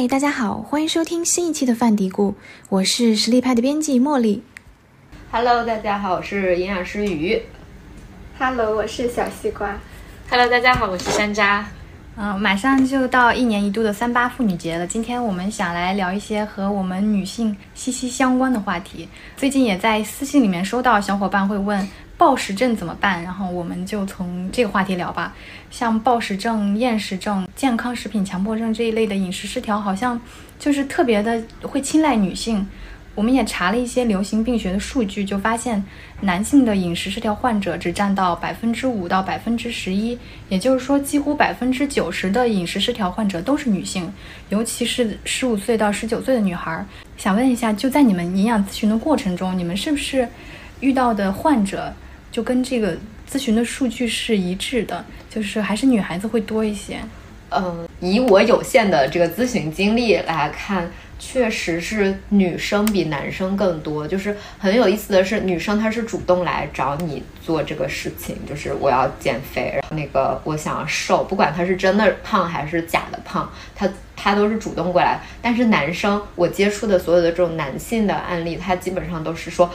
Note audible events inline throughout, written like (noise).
嗨，大家好，欢迎收听新一期的范嘀咕，我是实力派的编辑茉莉。Hello，大家好，我是营养师鱼。Hello，我是小西瓜。Hello，大家好，我是山楂。嗯、马上就到一年一度的三八妇女节了。今天我们想来聊一些和我们女性息息相关的话题。最近也在私信里面收到小伙伴会问暴食症怎么办，然后我们就从这个话题聊吧。像暴食症、厌食症、健康食品强迫症这一类的饮食失调，好像就是特别的会青睐女性。我们也查了一些流行病学的数据，就发现男性的饮食失调患者只占到百分之五到百分之十一，也就是说，几乎百分之九十的饮食失调患者都是女性，尤其是十五岁到十九岁的女孩。想问一下，就在你们营养咨询的过程中，你们是不是遇到的患者就跟这个咨询的数据是一致的？就是还是女孩子会多一些？嗯，以我有限的这个咨询经历来看，确实是女生比男生更多。就是很有意思的是，女生她是主动来找你做这个事情，就是我要减肥，然后那个我想要瘦，不管她是真的胖还是假的胖，她她都是主动过来。但是男生，我接触的所有的这种男性的案例，他基本上都是说，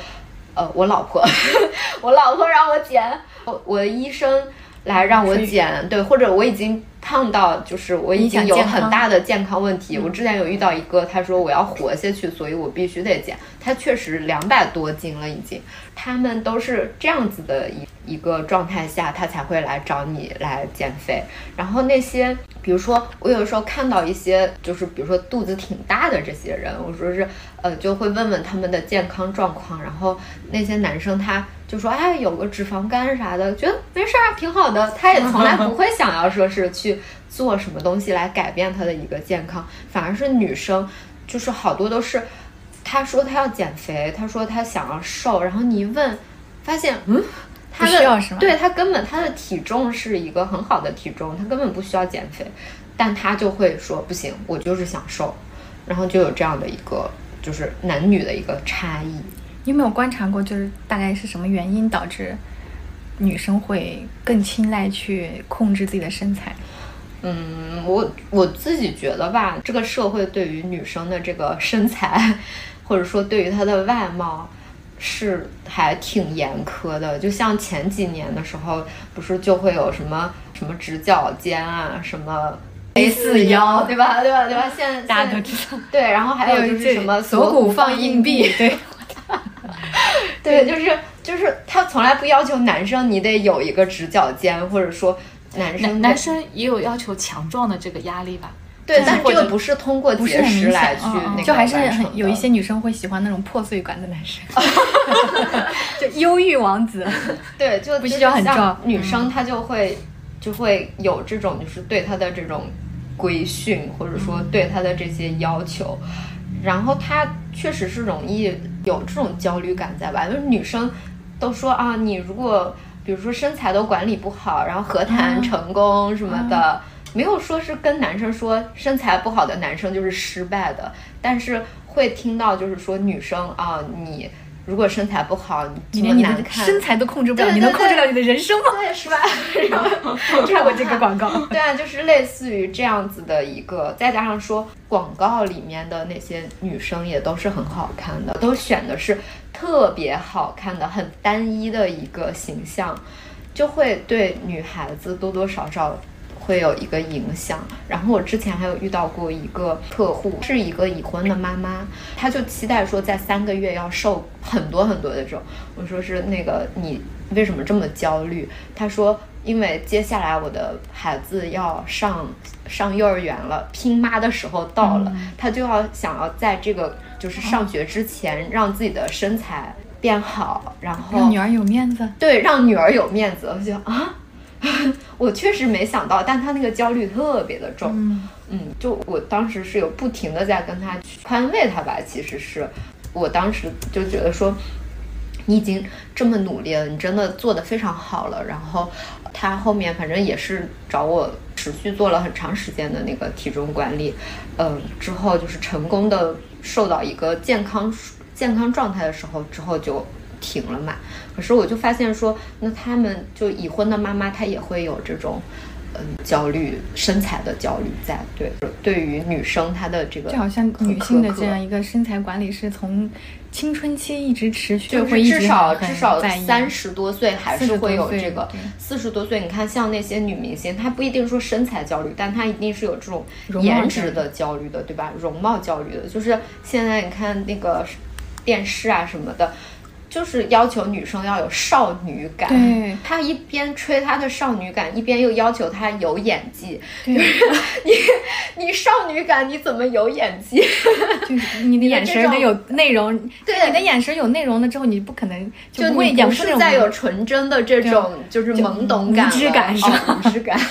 呃，我老婆，(laughs) 我老婆让我剪，我我的医生来让我减，对，或者我已经胖到就是我已经有很大的健康问题。我之前有遇到一个，他说我要活下去，所以我必须得减。他确实两百多斤了已经，他们都是这样子的一一个状态下，他才会来找你来减肥。然后那些，比如说我有的时候看到一些，就是比如说肚子挺大的这些人，我说是呃，就会问问他们的健康状况。然后那些男生他就说，哎，有个脂肪肝啥的，觉得没事儿，挺好的。他也从来不会想要说是去做什么东西来改变他的一个健康，反而是女生，就是好多都是。他说他要减肥，他说他想要瘦，然后你一问，发现嗯，他的需要什么？对他根本他的体重是一个很好的体重，他根本不需要减肥，但他就会说不行，我就是想瘦，然后就有这样的一个就是男女的一个差异。你有没有观察过，就是大概是什么原因导致女生会更青睐去控制自己的身材？嗯，我我自己觉得吧，这个社会对于女生的这个身材，或者说对于她的外貌，是还挺严苛的。就像前几年的时候，不是就会有什么什么直角肩啊，什么 A 四腰，对吧？对吧？对吧？现在大家都知道。对，然后还有就是什么锁骨放硬币，对，对，就是就是他从来不要求男生你得有一个直角肩，或者说。男生男生也有要求强壮的这个压力吧？对，但这个不是通过节食来去那个就还是很有一些女生会喜欢那种破碎感的男生，(laughs) 就忧郁王子。(laughs) 对，就 (laughs) 不需要很壮。女生她就会就会有这种就是对她的这种规训，或者说对她的这些要求，然后她确实是容易有这种焦虑感在吧？就是女生都说啊，你如果。比如说身材都管理不好，然后何谈成功什么的，嗯、没有说是跟男生说身材不好的男生就是失败的，但是会听到就是说女生啊，你如果身材不好，你连你的身材都控制不了，对对对你能控制了你的人生吗？对，是吧？(laughs) 看过这个广告，(laughs) 对啊，就是类似于这样子的一个，再加上说广告里面的那些女生也都是很好看的，都选的是。特别好看的、很单一的一个形象，就会对女孩子多多少少会有一个影响。然后我之前还有遇到过一个客户，是一个已婚的妈妈，她就期待说在三个月要瘦很多很多的这种。我说是那个你为什么这么焦虑？她说因为接下来我的孩子要上上幼儿园了，拼妈的时候到了，嗯、她就要想要在这个。就是上学之前让自己的身材变好，然后让女儿有面子。对，让女儿有面子。我就啊，(laughs) 我确实没想到，但他那个焦虑特别的重。嗯,嗯，就我当时是有不停的在跟他宽慰他吧。其实是我当时就觉得说，你已经这么努力了，你真的做得非常好了。然后他后面反正也是找我持续做了很长时间的那个体重管理，嗯，之后就是成功的。瘦到一个健康健康状态的时候，之后就停了嘛。可是我就发现说，那他们就已婚的妈妈，她也会有这种嗯焦虑身材的焦虑在。对，对于女生她的这个就好像女性的这样一个身材管理是从青春期一直持续，就会至少至少三十多岁还是会有这个对四十多岁。你看，像那些女明星，她不一定说身材焦虑，但她一定是有这种颜值的焦虑的，对吧？容貌焦虑的，就是现在你看那个电视啊什么的。就是要求女生要有少女感，对他一边吹她的少女感，一边又要求她有演技。对，(laughs) 你你少女感，你怎么有演技？(laughs) 就是你的眼神得有内容，对你的眼神有内容了之后，你不可能就不会你不是再有纯真的这种就是懵懂感知感是吧哦无知感。(laughs)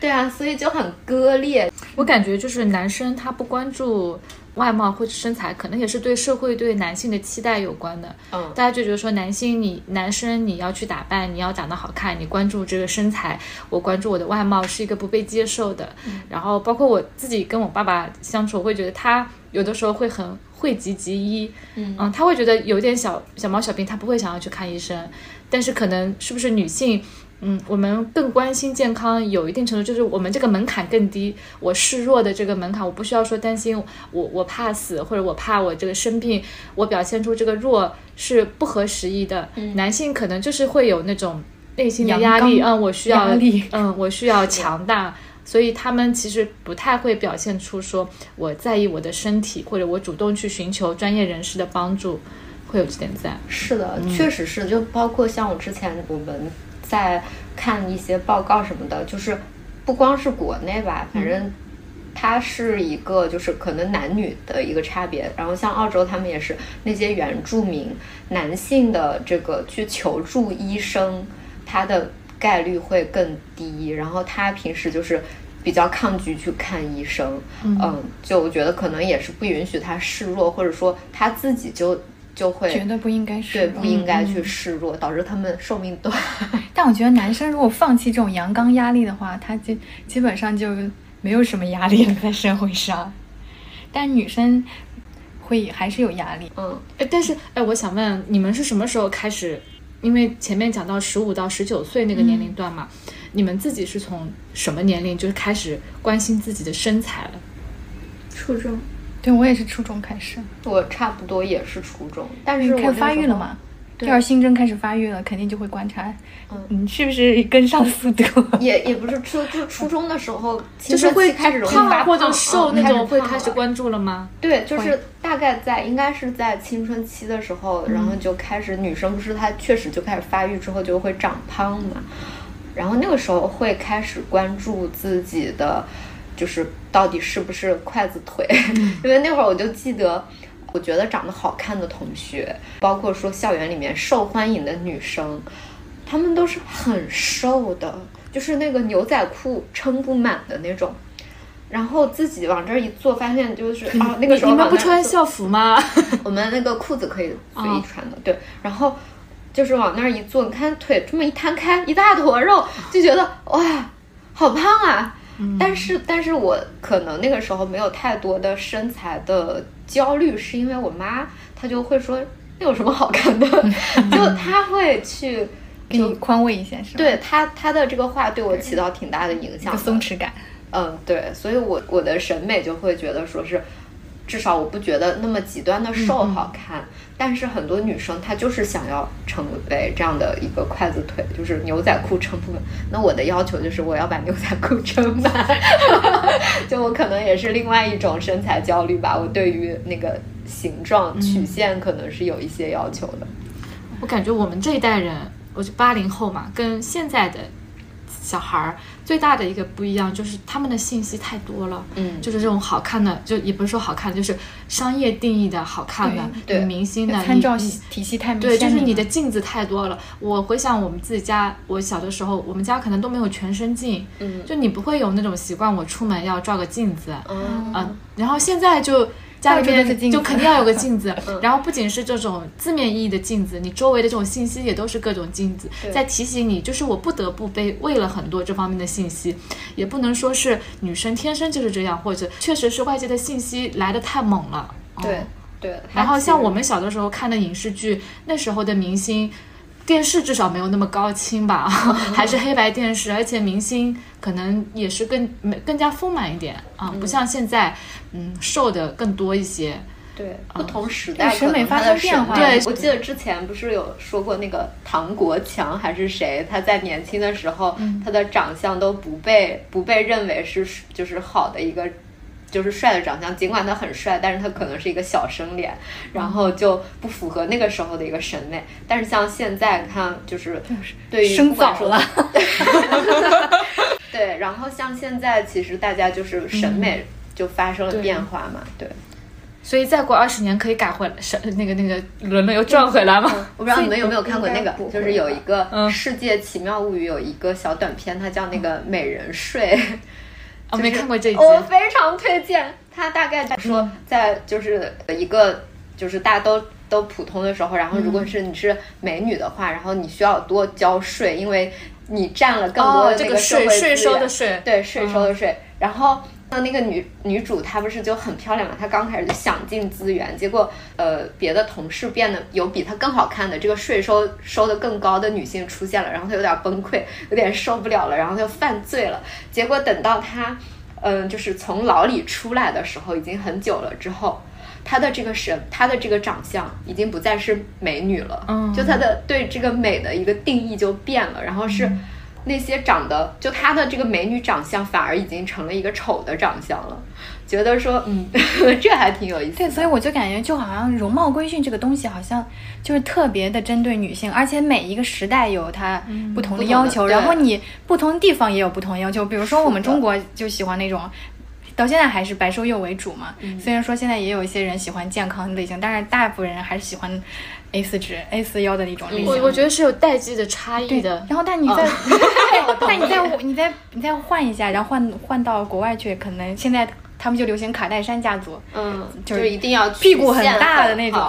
对啊，所以就很割裂。我感觉就是男生他不关注外貌或者身材，可能也是对社会对男性的期待有关的。嗯大家就觉得说男性你男生你要去打扮，你要长得好看，你关注这个身材，我关注我的外貌是一个不被接受的。然后包括我自己跟我爸爸相处，我会觉得他有的时候会很讳疾忌医，嗯他会觉得有点小小毛小病，他不会想要去看医生。但是可能是不是女性？嗯，我们更关心健康，有一定程度就是我们这个门槛更低。我示弱的这个门槛，我不需要说担心我我怕死，或者我怕我这个生病，我表现出这个弱是不合时宜的。男性可能就是会有那种内心的压力，嗯，我需要力嗯，我需要强大。所以他们其实不太会表现出说我在意我的身体，或者我主动去寻求专业人士的帮助，会有这点在。是的，确实是，就包括像我之前我们在看一些报告什么的，就是不光是国内吧，反正它是一个就是可能男女的一个差别。然后像澳洲，他们也是那些原住民男性的这个去求助医生，他的概率会更低。然后他平时就是。比较抗拒去看医生，嗯就我觉得可能也是不允许他示弱，或者说他自己就就会觉得不应该是对，不应该嗯去示弱，导致他们寿命短。(laughs) 但我觉得男生如果放弃这种阳刚压力的话，他基基本上就没有什么压力了在社会上。(laughs) 但女生会还是有压力。嗯，哎，但是哎，我想问你们是什么时候开始？因为前面讲到十五到十九岁那个年龄段嘛，你们自己是从什么年龄就是开始关心自己的身材了？初中，对我也是初中开始，我差不多也是初中，但是我开始发育了嘛？就要是新生开始发育了，肯定就会观察，嗯，你是不是跟上速度？也也不是初就初中的时候，就是会开始容易胖发胖或者瘦嗯那种，会开始关注了吗？对，就是大概在应该是在青春期的时候，然后就开始女生不是她确实就开始发育之后就会长胖嘛，然后那个时候会开始关注自己的，就是到底是不是筷子腿，(laughs) 因为那会儿我就记得。我觉得长得好看的同学，包括说校园里面受欢迎的女生，她们都是很瘦的，就是那个牛仔裤撑不满的那种。然后自己往这儿一坐，发现就是啊，那个时候你们不穿校服吗？(laughs) 我们那个裤子可以随哦意穿的，对。然后就是往那儿一坐，你看腿这么一摊开，一大坨肉，就觉得哇，好胖啊！嗯但是，但是我可能那个时候没有太多的身材的焦虑，是因为我妈她就会说那有什么好看的，(laughs) 就她会去 (laughs) 给你宽慰一下，是吧？，对她她的这个话对我起到挺大的影响的，松弛感。嗯，对，所以我我的审美就会觉得说是，至少我不觉得那么极端的瘦好看，但是很多女生她就是想要成为这样的一个筷子腿，就是牛仔裤撑不满。那我的要求就是我要把牛仔裤撑满，(laughs) 就我可能也是另外一种身材焦虑吧。我对于那个形状曲线可能是有一些要求的。我感觉我们这一代人，我就八零后嘛，跟现在的小孩儿最大的一个不一样就是他们的信息太多了，嗯。就是这种好看的，就也不是说好看，就是商业定义的好看的，对女明星的，参照体系太明对，就是你的镜子太多了。我回想我们自己家，我小的时候，我们家可能都没有全身镜，嗯。就你不会有那种习惯，我出门要照个镜子，嗯嗯，然后现在就家里面就肯定要有个镜子，(laughs) 然后不仅是这种字面意义的镜子，你周围的这种信息也都是各种镜子，在提醒你，就是我不得不被喂了很多这方面的信息，也不能说是女生天生就是这样，或者确实是外界的信息来的太猛了，哦。对对。然后像我们们小的时候看的影视剧，那时候的明星，电视至少没有那么高清吧，(laughs) 还是黑白电视，而且明星可能也是更更加丰满一点啊，不像现在，嗯，瘦的更多一些。对，不同时代审美发生变化。对，我记得之前不是有说过那个唐国强还是谁，他在年轻的时候，他的长相都不被不被认为是就是好的一个。就是帅的长相，尽管他很帅，但是他可能是一个小生脸，然后就不符合那个时候的一个审美。但是像现在看，就是对于生早了，(laughs) 对。然后像现在，其实大家就是审美就发生了变化嘛，对。所以再过二十年可以改回来，是那个那个轮轮又转回来吗？我不知道你们有没有看过那个，就是有一个《世界奇妙物语》有一个小短片，它叫那个美人睡。我没看过这一集，我非常推荐。他大概在说，在就是一个就是大家都都普通的时候，然后如果是你是美女的话，然后你需要多交税，因为你占了更多的这个税税收的税，对税收的税，然后。那那个女女主她不是就很漂亮嘛？她刚开始就想尽资源，结果呃别的同事变得有比她更好看的，这个税收收的更高的女性出现了，然后她有点崩溃，有点受不了了，然后她就犯罪了。结果等到她嗯就是从牢里出来的时候，已经很久了之后，她的这个神，她的这个长相已经不再是美女了，嗯，就她的对这个美的一个定义就变了，然后是。那些长得就她的这个美女长相，反而已经成了一个丑的长相了。觉得说，嗯，(laughs) 这还挺有意思。对，所以我就感觉，就好像容貌规训这个东西，好像就是特别的针对女性，而且每一个时代有它不同的要求，然后你不同地方也有不同的要求。比如说我们中国就喜欢那种，到现在还是白瘦幼为主嘛。虽然说现在也有一些人喜欢健康类型，但是大部分人还是喜欢。A 四纸、A 四腰的那种类型，我我觉得是有代际的差异的。然后，(laughs) 但你再，但你再，你再，你再换一下，然后换换到国外去，可能现在他们就流行卡戴珊家族，嗯，就是一定要屁股很大的那种，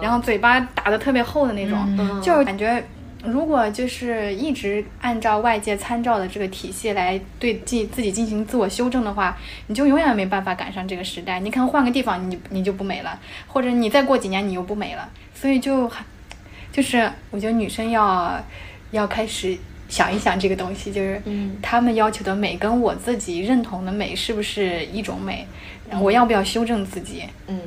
然后嘴巴打的特别厚的那种，就是感觉。如果就是一直按照外界参照的这个体系来对自自己进行自我修正的话，你就永远没办法赶上这个时代。你可能换个地方，你你就不美了，或者你再过几年你又不美了。所以就，就是我觉得女生要要开始想一想这个东西，就是他们要求的美跟我自己认同的美是不是一种美？我要不要修正自己？嗯，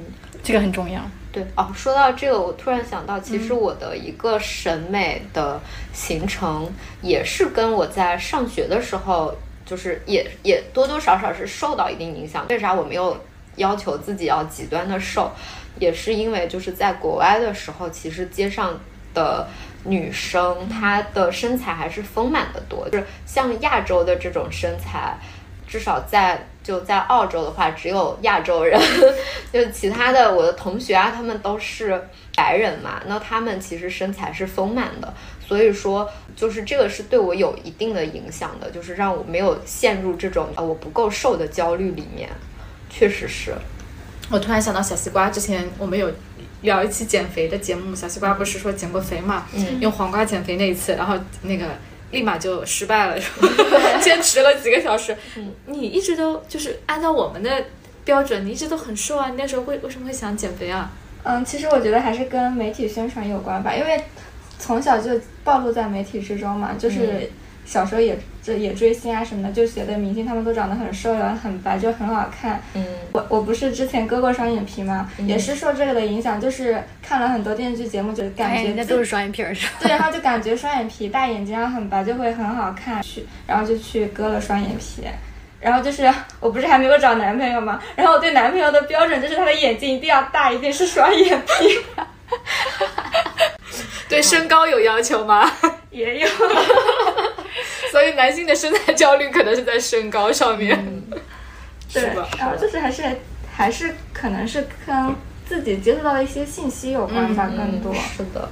这个很重要。对哦，说到这个，我突然想到，其实我的一个审美的形成，也是跟我在上学的时候，就是也也多多少少是受到一定影响。为啥我没有要求自己要极端的瘦？也是因为就是在国外的时候，其实街上的女生她的身材还是丰满的多，就是像亚洲的这种身材。至少在就在澳洲的话，只有亚洲人，(laughs) 就其他的我的同学啊，他们都是白人嘛，那他们其实身材是丰满的，所以说就是这个是对我有一定的影响的，就是让我没有陷入这种呃我不够瘦的焦虑里面，确实是。我突然想到小西瓜，之前我们有聊一期减肥的节目，小西瓜不是说减过肥嘛，嗯，用黄瓜减肥那一次，然后那个。立马就失败了，(laughs) 坚持了几个小时。你一直都就是按照我们的标准，你一直都很瘦啊。你那时候会为什么会想减肥啊？嗯，其实我觉得还是跟媒体宣传有关吧，因为从小就暴露在媒体之中嘛，就是。小时候也这也追星啊什么的，就觉得明星他们都长得很瘦然后很白，就很好看。嗯，我我不是之前割过双眼皮吗？也是受这个的影响，就是看了很多电视剧节目，就感觉那都是双眼皮儿是吧？对，然后就感觉双眼皮、大眼睛然后很白就会很好看，去然后就去割了双眼皮。然后就是我不是还没有找男朋友吗？然后我对男朋友的标准就是他的眼睛一定要大，一定是双眼皮。对身高有要求吗？(laughs) 也有。所以男性的身材焦虑可能是在身高上面，(laughs) 对，然后就是还是还是可能是跟自己接触到的一些信息有关吧，更多是的，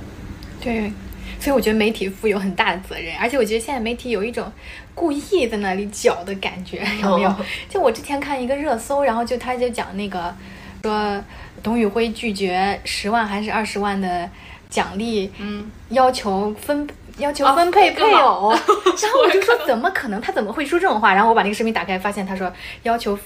对，所以我觉得媒体负有很大的责任，而且我觉得现在媒体有一种故意在那里搅的感觉，(laughs) 有没有？就我之前看一个热搜，然后就他就讲那个说董宇辉拒绝十万还是二十万的奖励，嗯，要求分。要求分配配偶，(laughs) 然后我就说怎么可能？他怎么会说这种话？然后我把那个视频打开，发现他说要求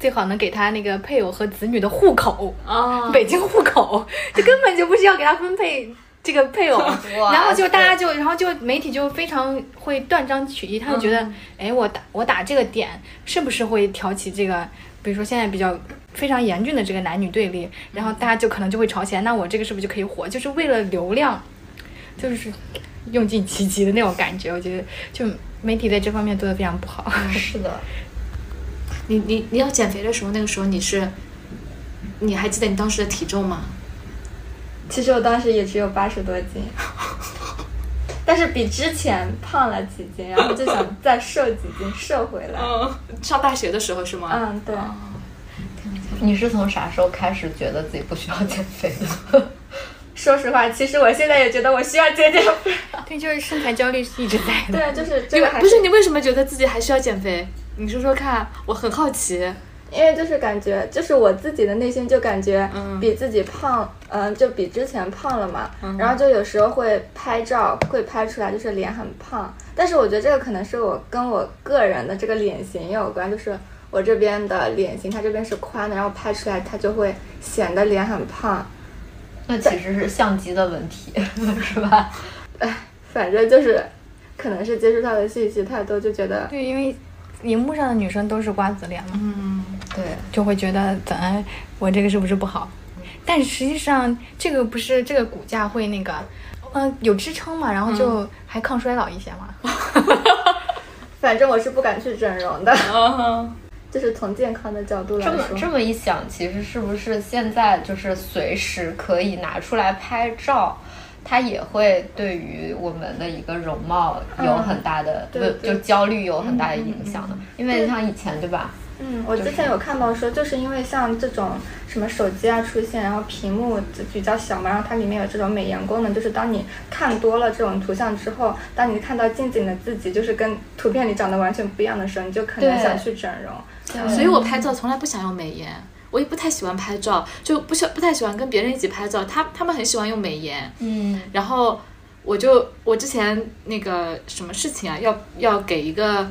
最好能给他那个配偶和子女的户口啊，北京户口，这根本就不是要给他分配这个配偶，(laughs) 然后就大家就，然后就媒体就非常会断章取义，他就觉得，哎、我打我打这个点是不是会挑起这个，比如说现在比较非常严峻的这个男女对立，然后大家就可能就会吵起来，那我这个是不是就可以火？就是为了流量，就是用尽其极的那种感觉，我觉得就媒体在这方面做的非常不好。是的，(laughs) 你你你要减肥的时候，那个时候你是，你还记得你当时的体重吗？其实我当时也只有八十多斤，(laughs) 但是比之前胖了几斤，然后就想再瘦几斤，瘦回来。嗯，上大学的时候是吗？嗯，对，你是从啥时候开始觉得自己不需要减肥的？说实话，其实我现在也觉得我需要减减肥。(laughs) 对，就是身材焦虑是一直在的。对，就是这个还不是你为什么觉得自己还需要减肥？你说说看，我很好奇。因为就是感觉，就是我自己的内心就感觉嗯比自己胖，嗯、就比之前胖了嘛。然后就有时候会拍照，会拍出来就是脸很胖，但是我觉得这个可能是我跟我个人的这个脸型有关，就是我这边的脸型，它这边是宽的，然后拍出来它就会显得脸很胖。那其实是相机的问题，(laughs) 是吧？哎反正就是，可能是接触到的信息太多，就觉得对，因为荧幕上的女生都是瓜子脸嘛，嗯，对，就会觉得怎么我这个是不是不好？但实际上这个不是这个骨架会那个，嗯、有支撑嘛，然后就还抗衰老一些嘛。(laughs) 反正我是不敢去整容的，嗯就是从健康的角度来这么说。这么一想，其实是不是现在就是随时可以拿出来拍照？它也会对于我们的一个容貌有很大的，对对就就焦虑有很大的影响的。因为像以前，对吧？嗯，我之前有看到说，就是因为像这种什么手机啊出现，然后屏幕就比较小嘛，然后它里面有这种美颜功能，就是当你看多了这种图像之后，当你看到近景的自己就是跟图片里长得完全不一样的时候，你就可能想去整容。所以我拍照从来不想用美颜，我也不太喜欢拍照，就不喜不太喜欢跟别人一起拍照。他他们很喜欢用美颜，嗯，然后我就我之前那个什么事情啊，要要给一个。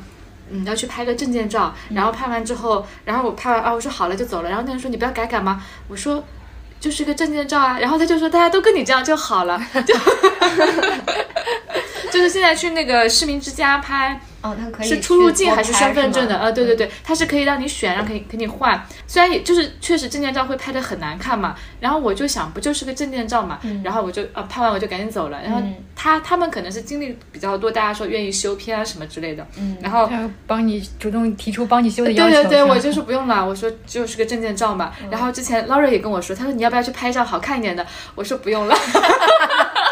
嗯，要去拍个证件照，然后拍完之后，然后我拍完啊，我说好了就走了，然后那人说你不要改改吗？我说就是个证件照啊，然后他就说大家都跟你这样就好了，就 (laughs) 就是现在去那个市民之家拍，哦，它可以是出入境还是身份证的？吗呃，对对对，它是可以让你选，然后可以给你换。虽然也就是确实证件照会拍的很难看嘛，然后我就想不就是个证件照嘛，然后我就啊拍完我就赶紧走了。然后嗯他他们可能是经历比较多，大家说愿意修片啊什么之类的，嗯，然后。他帮你主动提出帮你修的要求，对对对，我就是不用了。我说就是个证件照嘛。然后之前 Laura 也跟我说，他说你要不要去拍一张好看一点的？我说不用了。(laughs)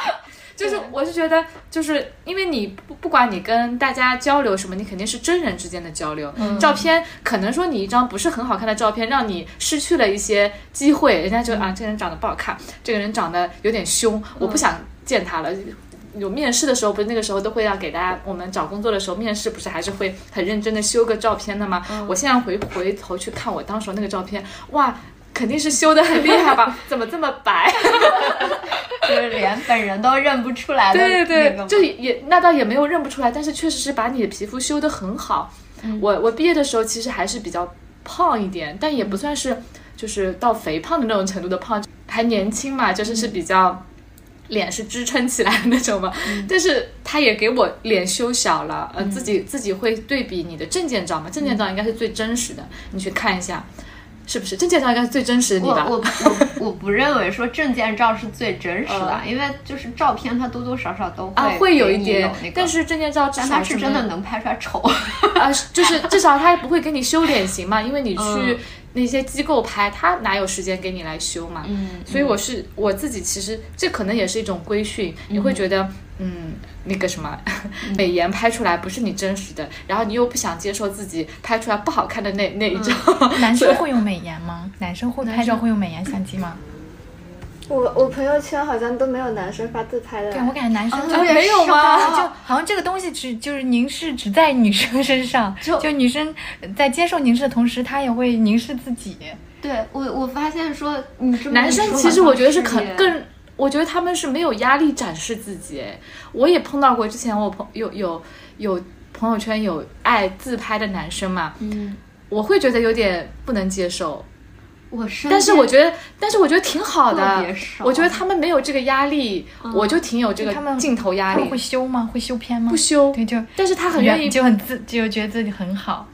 就是我是觉得，就是因为你不不管你跟大家交流什么，你肯定是真人之间的交流。照片可能说你一张不是很好看的照片，让你失去了一些机会，人家就啊这个人长得不好看，这个人长得有点凶，我不想见他了。有面试的时候，不是那个时候都会要给大家，我们找工作的时候面试不是还是会很认真的修个照片的吗？我现在回回头去看我当时候那个照片，哇，肯定是修的很厉害吧？(laughs) 怎么这么白？(laughs) 就是连本人都认不出来的对对就也那倒也没有认不出来，但是确实是把你的皮肤修得很好。我我毕业的时候其实还是比较胖一点，但也不算是就是到肥胖的那种程度的胖，还年轻嘛，就是是比较。脸是支撑起来的那种嘛，但是他也给我脸修小了，呃，自己自己会对比你的证件照嘛，证件照应该是最真实的，你去看一下，是不是？证件照应该是最真实的你吧？我我我我不认为说证件照是最真实的，因为就是照片它多多少少都会啊，会有一点，那个但是证件照它是真的能拍出来丑。(laughs) 啊，就是至少他不会给你修脸型嘛，因为你去嗯那些机构拍，他哪有时间给你来修嘛？嗯所以我是我自己，其实这可能也是一种规训，你会觉得，嗯，那个什么美颜拍出来不是你真实的，然后你又不想接受自己拍出来不好看的那那一张，(laughs) 男生会用美颜吗？男生会拍照会用美颜相机吗？我我朋友圈好像都没有男生发自拍的。对，我感觉男生啊没有吗就好像这个东西只就是凝视只在女生身上，(laughs) 就女生在接受凝视的同时，她也会凝视自己。对我我发现说男生其实我觉得是可更，我觉得他们是没有压力展示自己。哎，我也碰到过，之前我朋有有有朋友圈有爱自拍的男生嘛，嗯我会觉得有点不能接受。我是，但是我觉得，但是我觉得挺好的。我觉得他们没有这个压力，我就挺有这个镜头压力他们会。修吗？会修片吗？不修，对，就但是他很愿意。就很自，就觉得自己很好，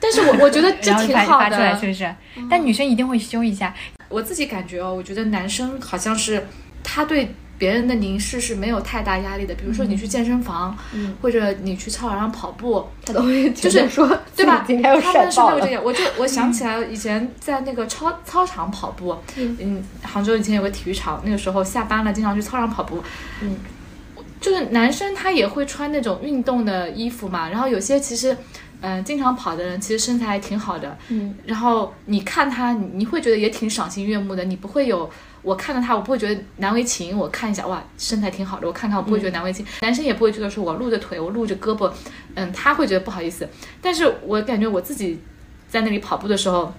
但是我我觉得 (laughs) 这挺好发出来，的是。不是？但女生一定会修一下，我自己感觉哦，我觉得男生好像是他对别人的凝视是没有太大压力的。比如说你去健身房，或者你去操场上跑步，他都会就是说，对吧？今天又他们是。没有这个，我就我想起来以前在那个操操场跑步，嗯，杭州以前有个体育场，那个时候下班了经常去操场跑步，嗯，就是男生他也会穿那种运动的衣服嘛，然后有些其实。嗯，经常跑的人其实身材还挺好的，嗯，然后你看他，你你会觉得也挺赏心悦目的，你不会有我看到他，我不会觉得难为情，我看一下哇，身材挺好的，我看看我不会觉得难为情，男生也不会觉得说我露着腿，我露着胳膊，嗯，他会觉得不好意思，但是我感觉我自己在那里跑步的时候，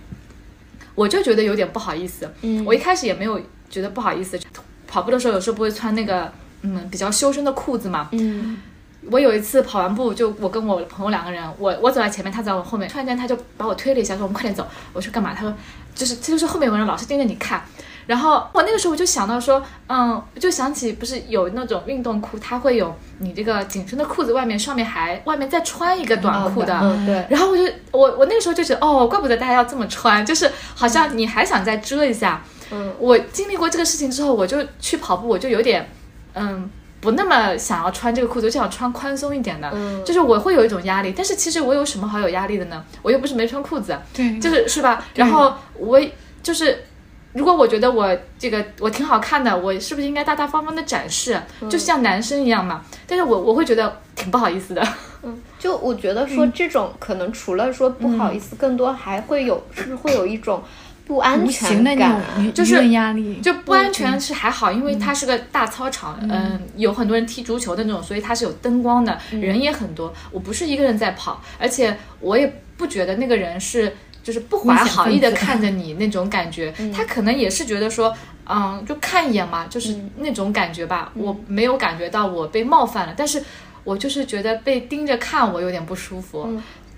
我就觉得有点不好意思。嗯我一开始也没有觉得不好意思，跑步的时候有时候不会穿那个嗯比较修身的裤子嘛。嗯我有一次跑完步，就我跟我朋友两个人，我我走在前面，他走在我后面，突然间他就把我推了一下，说我们快点走。我说干嘛？他说就是这就是后面有个人老是盯着你看。然后我那个时候我就想到说，嗯，我就想起不是有那种运动裤，它会有你这个紧身的裤子外面上面还外面再穿一个短裤的，嗯对，然后我就我我那个时候就觉得哦，怪不得大家要这么穿，就是好像你还想再遮一下。嗯，我经历过这个事情之后，我就去跑步，我就有点嗯不那么想要穿这个裤子，我就想穿宽松一点的。嗯就是我会有一种压力，但是其实我有什么好有压力的呢？我又不是没穿裤子，对就是是吧？然后我就是。如果我觉得我这个我挺好看的，我是不是应该大大方方的展示，就像男生一样嘛？但是我我会觉得挺不好意思的。就我觉得说这种可能除了说不好意思，更多还会有是不是会有一种不安全的感就是压力，就不安全是还好，因为它是个大操场，嗯，有很多人踢足球的那种，所以它是有灯光的，人也很多。我不是一个人在跑，而且我也不觉得那个人是就是不怀好意的看 (laughs) 着你那种感觉，他可能也是觉得说，嗯，就看一眼嘛，就是那种感觉吧。我没有感觉到我被冒犯了，但是我就是觉得被盯着看我有点不舒服，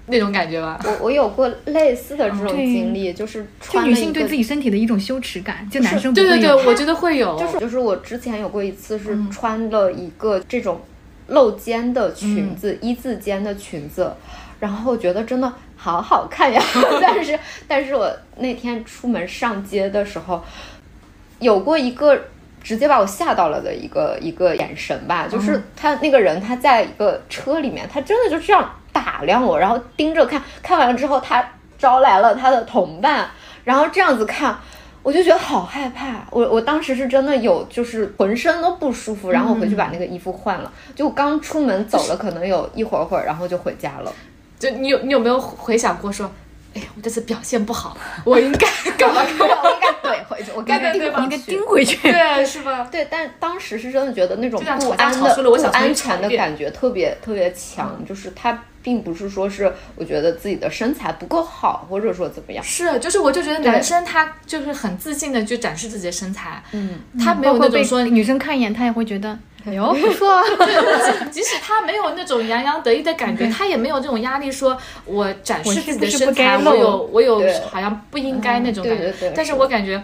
那种感觉吧。我我有过类似的这种经历，就是就穿女性对自己身体的一种羞耻感，就男生不对对对，我觉得会有，就是就是我之前有过一次是穿了一个这种露肩的裙子，一字肩的裙子，然后我觉得真的好好看呀。(laughs) 但是但是我那天出门上街的时候，有过一个直接把我吓到了的一个一个眼神吧，就是他那个人他在一个车里面，他真的就这样打量我，然后盯着看，看完了之后他招来了他的同伴，然后这样子看。我就觉得好害怕，我我当时是真的有，就是浑身都不舒服，然后我回去把那个衣服换了，就刚出门走了，可能有一会儿会儿，然后就回家了。就你有你有没有回想过说，哎呀，我这次表现不好，我应该干嘛 (laughs) 干嘛？我应该怼回去，我该对对对应该盯回去。对，是吧？对，但当时是真的觉得那种不安的、不安全的感觉特别特别强，就是他并不是说是我觉得自己的身材不够好，或者说怎么样。是，就是我就觉得男生他就是很自信的去展示自己的身材，嗯，他没有那种说，女生看一眼，他也会觉得，(laughs) 哎呦，不错 (laughs) 他没有那种洋洋得意的感觉，他也没有这种压力，说我展示自己的身材，我有我有好像不应该那种感觉。但是是我感觉。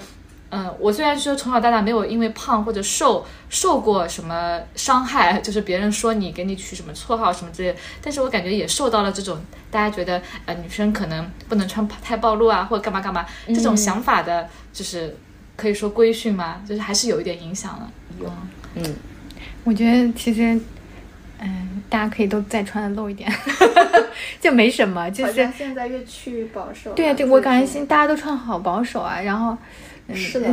嗯，我虽然说从小到大没有因为胖或者瘦受过什么伤害，就是别人说你给你取什么绰号什么之类的，但是我感觉也受到了这种大家觉得呃女生可能不能穿太暴露啊，或者干嘛干嘛这种想法的，就是可以说规训吗，就是还是有一点影响了。有，嗯，我觉得其实，嗯，大家可以都再穿的露一点，(laughs) 就没什么，(laughs) 就是现在越趋保守。对啊，对我感觉现大家都穿好保守啊，然后。嗯是的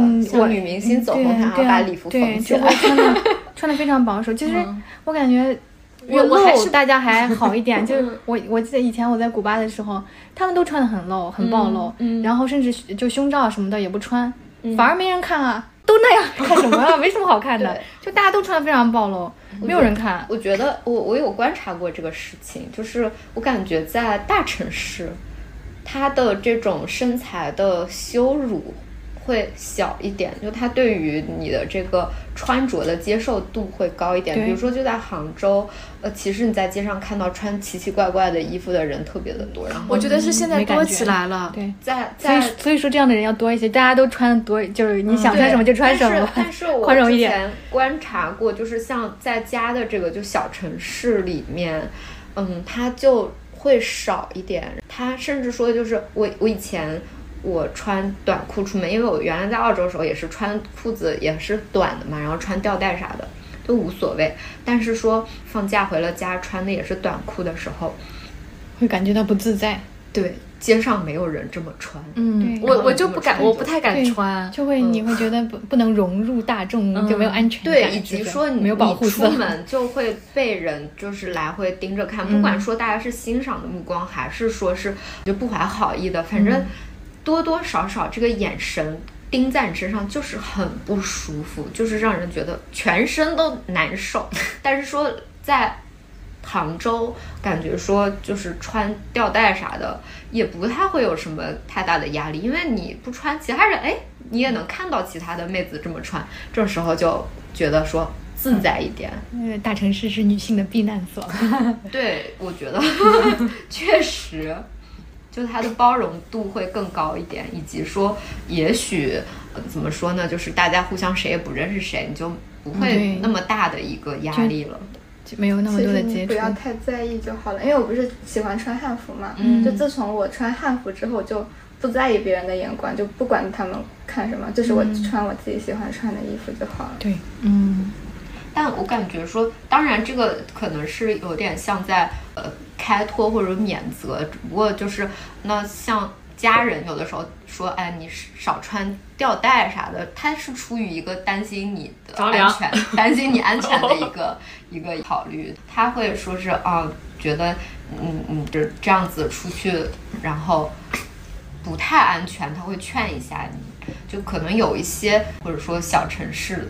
女明星走红毯对啊把礼服对缝起来就会穿的穿的非常保守。其实我感觉越露我我还是大家还好一点，(laughs) 就是我我记得以前我在古巴的时候，他们都穿的很露，很暴露，然后甚至就胸罩什么的也不穿，反而没人看啊。都那样看什么啊？没什么好看的，就大家都穿的非常暴露，没有人看。我觉得我我有观察过这个事情，就是我感觉在大城市，他的这种身材的羞辱会小一点，就它对于你的这个穿着的接受度会高一点。对比如说就在杭州，呃，其实你在街上看到穿奇奇怪怪的衣服的人特别的多，然后我觉得是现在多起来了。对，在所以在所以说这样的人要多一些，大家都穿得多，就是你想穿什么就穿什么，但是但是我 (laughs) 宽容一点。之前观察过，就是像在家的这个就小城市里面，嗯，它就会少一点。它甚至说就是我我以前。我穿短裤出门，因为我原来在澳洲的时候也是穿裤子也是短的嘛，然后穿吊带啥的都无所谓。但是说放假回了家穿的也是短裤的时候，会感觉到不自在，对，街上没有人这么穿。嗯，我我就不敢，我不太敢穿。就会你会觉得不不能融入大众，就没有安全感，对，以及说你没有保护你出。门就会被人就是来回盯着看，不管说大家是欣赏的目光，还是说是就不怀好意的，反正多多少少这个眼神盯在你身上就是很不舒服，就是让人觉得全身都难受。(laughs) 但是说在杭州，感觉说就是穿吊带啥的，也不太会有什么太大的压力，因为你不穿，其他人哎，你也能看到其他的妹子这么穿，这时候就觉得说自在一点。因为，大城市是女性的避难所。(laughs) 对，我觉得 (laughs) 确实，就它的包容度会更高一点，以及说，也许、呃怎么说呢，就是大家互相谁也不认识谁，你就不会那么大的一个压力了。就没有那么多的接触不。要太在意就好了，因为我不是喜欢穿汉服嘛，嗯就自从我穿汉服之后，就不在意别人的眼光，就不管他们看什么，就是我穿我自己喜欢穿的衣服就好了。对，嗯，但我感觉说，当然这个可能是有点像在呃开脱或者免责，只不过就是那像家人有的时候说，哎，你少穿吊带啥的，他是出于一个担心你的安全，担心你安全的一 (laughs) 个一个考虑，他会说是啊，觉得嗯嗯这这样子出去，然后不太安全，他会劝一下你，就可能有一些或者说小城市。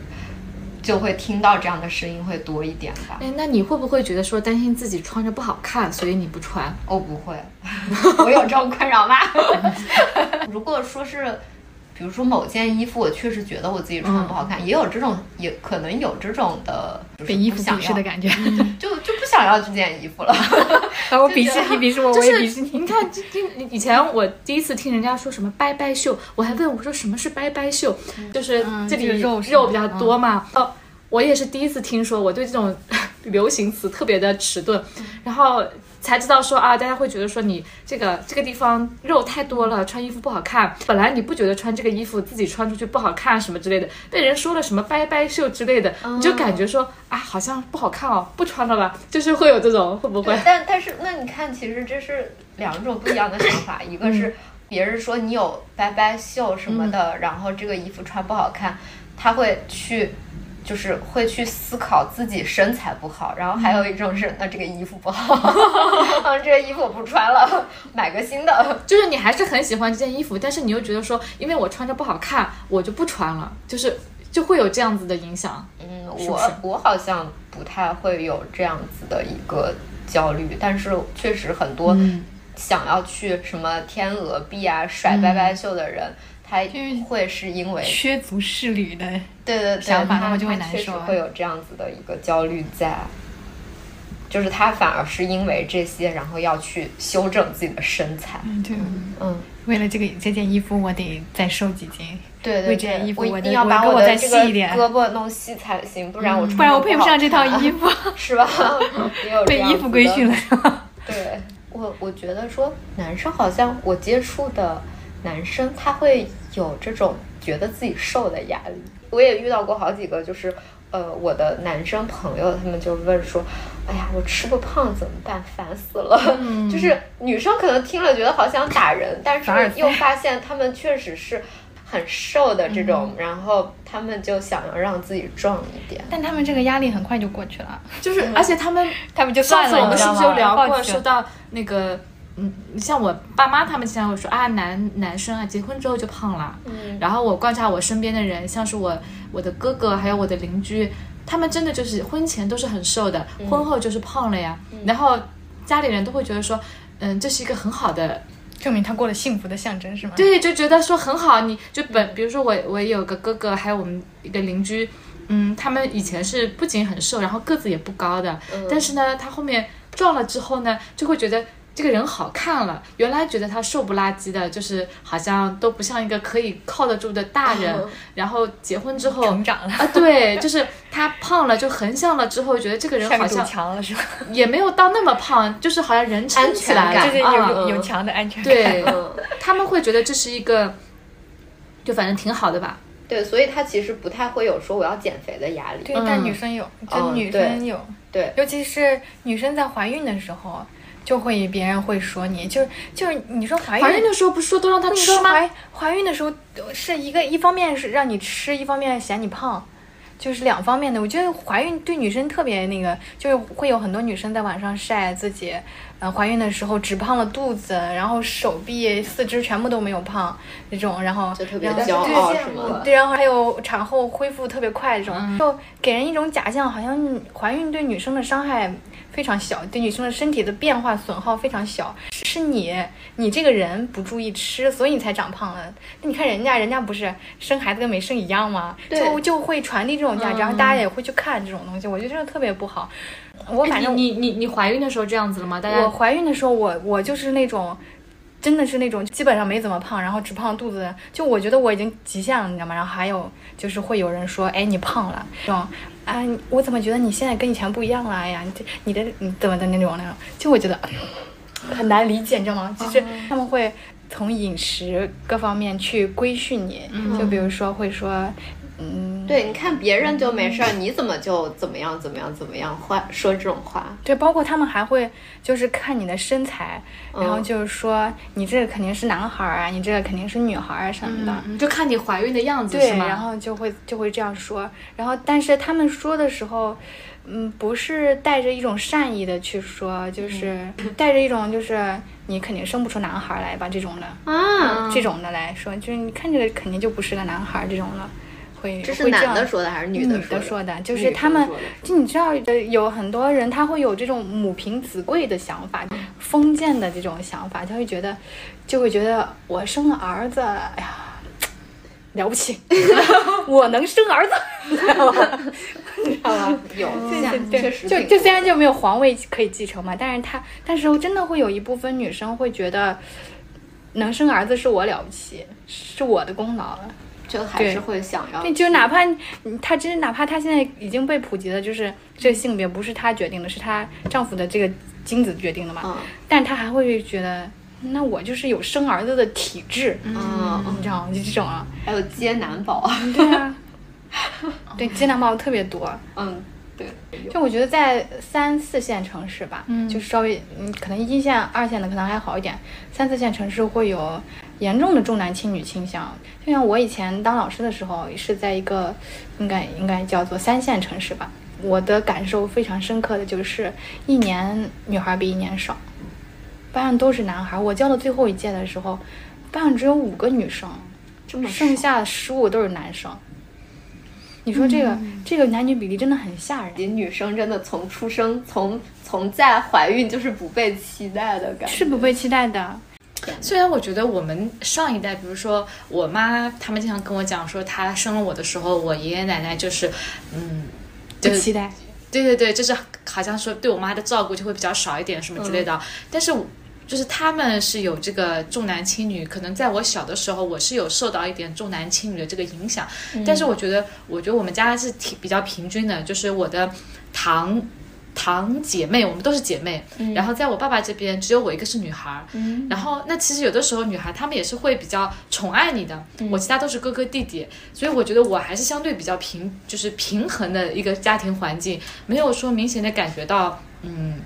就会听到这样的声音会多一点吧。哎，那你会不会觉得说担心自己穿着不好看，所以你不穿？我不会，(laughs) 我有这种困扰吗？(laughs) (laughs) 如果说是，比如说某件衣服，我确实觉得我自己穿不好看，也有这种，也可能有这种的，就是被衣服想视的感觉。就就不想要这件衣服了。(laughs) 啊，我鄙视你，鄙视我，就我也鄙是视你。你看，今今以前我第一次听人家说什么拜拜袖，我还问我说什么是拜拜袖，就是这里肉肉比较多嘛。哦，我也是第一次听说，我对这种 (laughs) 流行词特别的迟钝，然后才知道说啊，大家会觉得说你这个这个地方肉太多了，穿衣服不好看。本来你不觉得穿这个衣服自己穿出去不好看什么之类的，被人说了什么拜拜袖之类的，你就感觉说啊，好像不好看哦，不穿了吧，就是会有这种会不会？但但是那你看，其实这是两种不一样的想法，一个是别人说你有拜拜袖什么的，然后这个衣服穿不好看，他会去。就是会去思考自己身材不好，然后还有一种是，那这个衣服不好，嗯，这个衣服我不穿了，买个新的。就是你还是很喜欢这件衣服，但是你又觉得说，因为我穿着不好看，我就不穿了，就是就会有这样子的影响。嗯，是我是我好像不太会有这样子的一个焦虑，但是确实很多想要去什么天鹅臂啊、甩拜拜袖的人，他会是因为缺足适履的，对对对，想法他那么就会难受啊会有这样子的一个焦虑在。就是他反而是因为这些，然后要去修正自己的身材。嗯，对。嗯，为了这个这件衣服，我得再瘦几斤。对对为这件对，衣服我我一定要把我再细一这个点嗯胳膊弄细才行，不然我穿不然我配不上这套衣服，(laughs) 是吧？(laughs) 被衣服规训了。对我，我觉得说男生好像我接触的男生他会有这种觉得自己瘦的压力。我也遇到过好几个，就是呃我的男生朋友，他们就问说，哎呀，我吃不胖怎么办？烦死了。(laughs) 就是女生可能听了觉得好想打人，但是又发现他们确实是很瘦的这种，然后他们就想要让自己壮一点。但他们这个压力很快就过去了，就是，而且他们他们就上算了，次我们是不是有聊过，说到那个，嗯，像我爸妈他们经常会说啊，男男生啊，结婚之后就胖了。嗯然后我观察我身边的人，像是我我的哥哥，还有我的邻居，他们真的就是婚前都是很瘦的，婚后就是胖了呀。然后家里人都会觉得说，嗯，这是一个很好的证明他过了幸福的象征是吗？对，就觉得说很好，你就本比如说我我有个哥哥，还有我们一个邻居，嗯，他们以前是不仅很瘦，然后个子也不高的，但是呢，他后面壮了之后呢，就会觉得。这个人好看了，原来觉得他瘦不拉几的，就是好像都不像一个可以靠得住的大人。然后结婚之后成长了啊，对，(laughs) 就是他胖了，就横向了之后，觉得这个人好像强了是吧？也没有到那么胖，就是好像人撑起来了，就是有有强的安全感。对，他们会觉得这是一个，就反正挺好的吧。对，所以他其实不太会有说我要减肥的压力。对，但女生有，就女生有，对，尤其是女生在怀孕的时候。就会别人会说你，就是就是你说怀孕的时候不是说都让他吃吗？怀怀孕的时候是一个一方面是让你吃，一方面嫌你胖，就是两方面的。我觉得怀孕对女生特别那个，就是会有很多女生在网上晒自己，呃，怀孕的时候只胖了肚子，然后手臂、四肢全部都没有胖那种，然后就特别骄傲什么对，然后还有产后恢复特别快这种，就给人一种假象，好像怀孕对女生的伤害。非常小，对女生的身体的变化损耗非常小，是你你这个人不注意吃，所以你才长胖了。那你看人家人家不是生孩子跟没生一样吗？就就会传递这种价值，然后大家也会去看这种东西。我觉得这个特别不好。我反正你你你怀孕的时候这样子了吗？大家我怀孕的时候，我我就是那种。真的是那种基本上没怎么胖，然后只胖肚子，就我觉得我已经极限了，你知道吗？然后还有就是会有人说，哎，你胖了，这种，啊，我怎么觉得你现在跟以前不一样了？哎呀，你这你的你怎么的那种那种，就我觉得很难理解，你知道吗？其实他们会从饮食各方面去规训你，就比如说会说。嗯，对，你看别人就没事儿，你怎么就怎么样怎么样怎么样话说这种话？对，包括他们还会就是看你的身材，然后就是说你这个肯定是男孩儿啊，你这个肯定是女孩儿啊什么的，就看你怀孕的样子是吗？然后就会就会这样说，然后但是他们说的时候，嗯，不是带着一种善意的去说，就是带着一种就是你肯定生不出男孩来吧这种的啊，这种的来说，就是你看这个肯定就不是个男孩这种了。会这是男的说的还是女的说的？就是他们，就你知道，有很多人他会有这种母凭子贵的想法，封建的这种想法，他会觉得，就会觉得我生了儿子，哎呀，了不起，(laughs) 我能生儿子，(laughs) (laughs) 你知道吗？有，确实，就就虽然就没有皇位可以继承嘛，但是他，但是真的会有一部分女生会觉得，能生儿子是我了不起，是我的功劳。就还是会想要，就哪怕她真，哪怕他现在已经被普及了，就是这个性别不是他决定的，是她丈夫的这个精子决定的嘛。嗯。但她还会觉得，那我就是有生儿子的体质，嗯，你知道吗？就这种啊。还有接男宝。对啊。(laughs) 对，接男宝特别多。嗯。对就我觉得在三四线城市吧，嗯，就稍微嗯，可能一线、二线的可能还好一点，三四线城市会有严重的重男轻女倾向。就像我以前当老师的时候，是在一个应该应该叫做三线城市吧，我的感受非常深刻的就是，一年女孩比一年少，班上都是男孩。我教的最后一届的时候，班上只有五个女生，这么剩下十五都是男生。你说这个这个男女比例真的很吓人，女生真的从出生从从在怀孕就是不被期待的感觉，是不被期待的。虽然我觉得我们上一代，比如说我妈，他们经常跟我讲说，她生了我的时候，我爷爷奶奶就是，嗯，就期待。对对对，就是好像说对我妈的照顾就会比较少一点什么之类的，但是。就是他们是有这个重男轻女，可能在我小的时候，我是有受到一点重男轻女的这个影响。但是我觉得，我觉得我们家是挺比较平均的，就是我的堂堂姐妹，我们都是姐妹。然后在我爸爸这边，只有我一个是女孩。然后那其实有的时候女孩她们也是会比较宠爱你的，我其他都是哥哥弟弟，所以我觉得我还是相对比较平，就是平衡的一个家庭环境，没有说明显的感觉到，嗯。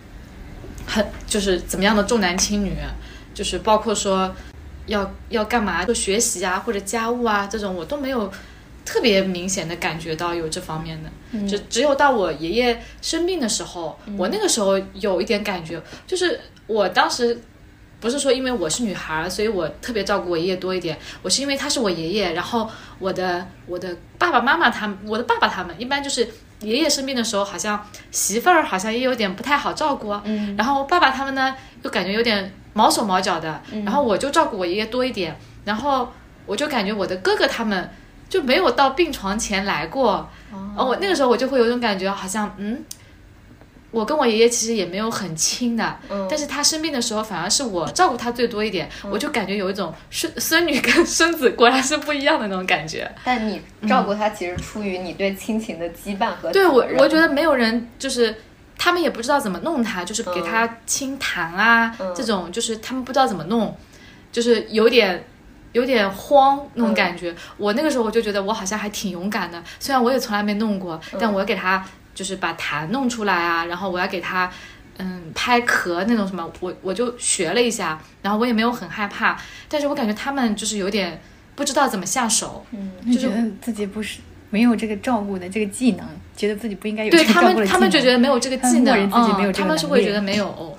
很就是怎么样的重男轻女，就是包括说要要干嘛做学习啊或者家务啊这种我都没有特别明显的感觉到有这方面的，就只有到我爷爷生病的时候，我那个时候有一点感觉，就是我当时不是说因为我是女孩，所以我特别照顾我爷爷多一点，我是因为他是我爷爷，然后我的我的爸爸妈妈他们，我的爸爸他们一般就是。爷爷生病的时候，好像媳妇儿好像也有点不太好照顾，嗯，然后爸爸他们呢又感觉有点毛手毛脚的，然后我就照顾我爷爷多一点，然后我就感觉我的哥哥他们就没有到病床前来过，哦，我那个时候我就会有种感觉，好像嗯。我跟我爷爷其实也没有很亲的，但是他生病的时候，反而是我照顾他最多一点，我就感觉有一种孙孙女跟孙子果然是不一样的那种感觉。但你照顾他，其实出于你对亲情的羁绊和对我，我觉得没有人就是他们也不知道怎么弄他，就是给他清痰啊，这种就是他们不知道怎么弄，就是有点有点慌那种感觉。我那个时候我就觉得我好像还挺勇敢的，虽然我也从来没弄过，但我要给他。就是把痰弄出来啊，然后我要给他，嗯，拍壳那种什么，我我就学了一下，然后我也没有很害怕，但是我感觉他们就是有点不知道怎么下手，嗯，就觉得自己不是没有这个照顾的这个技能，觉得自己不应该有对他们，他们就觉得没有这个技能，嗯，他们是会觉得没有，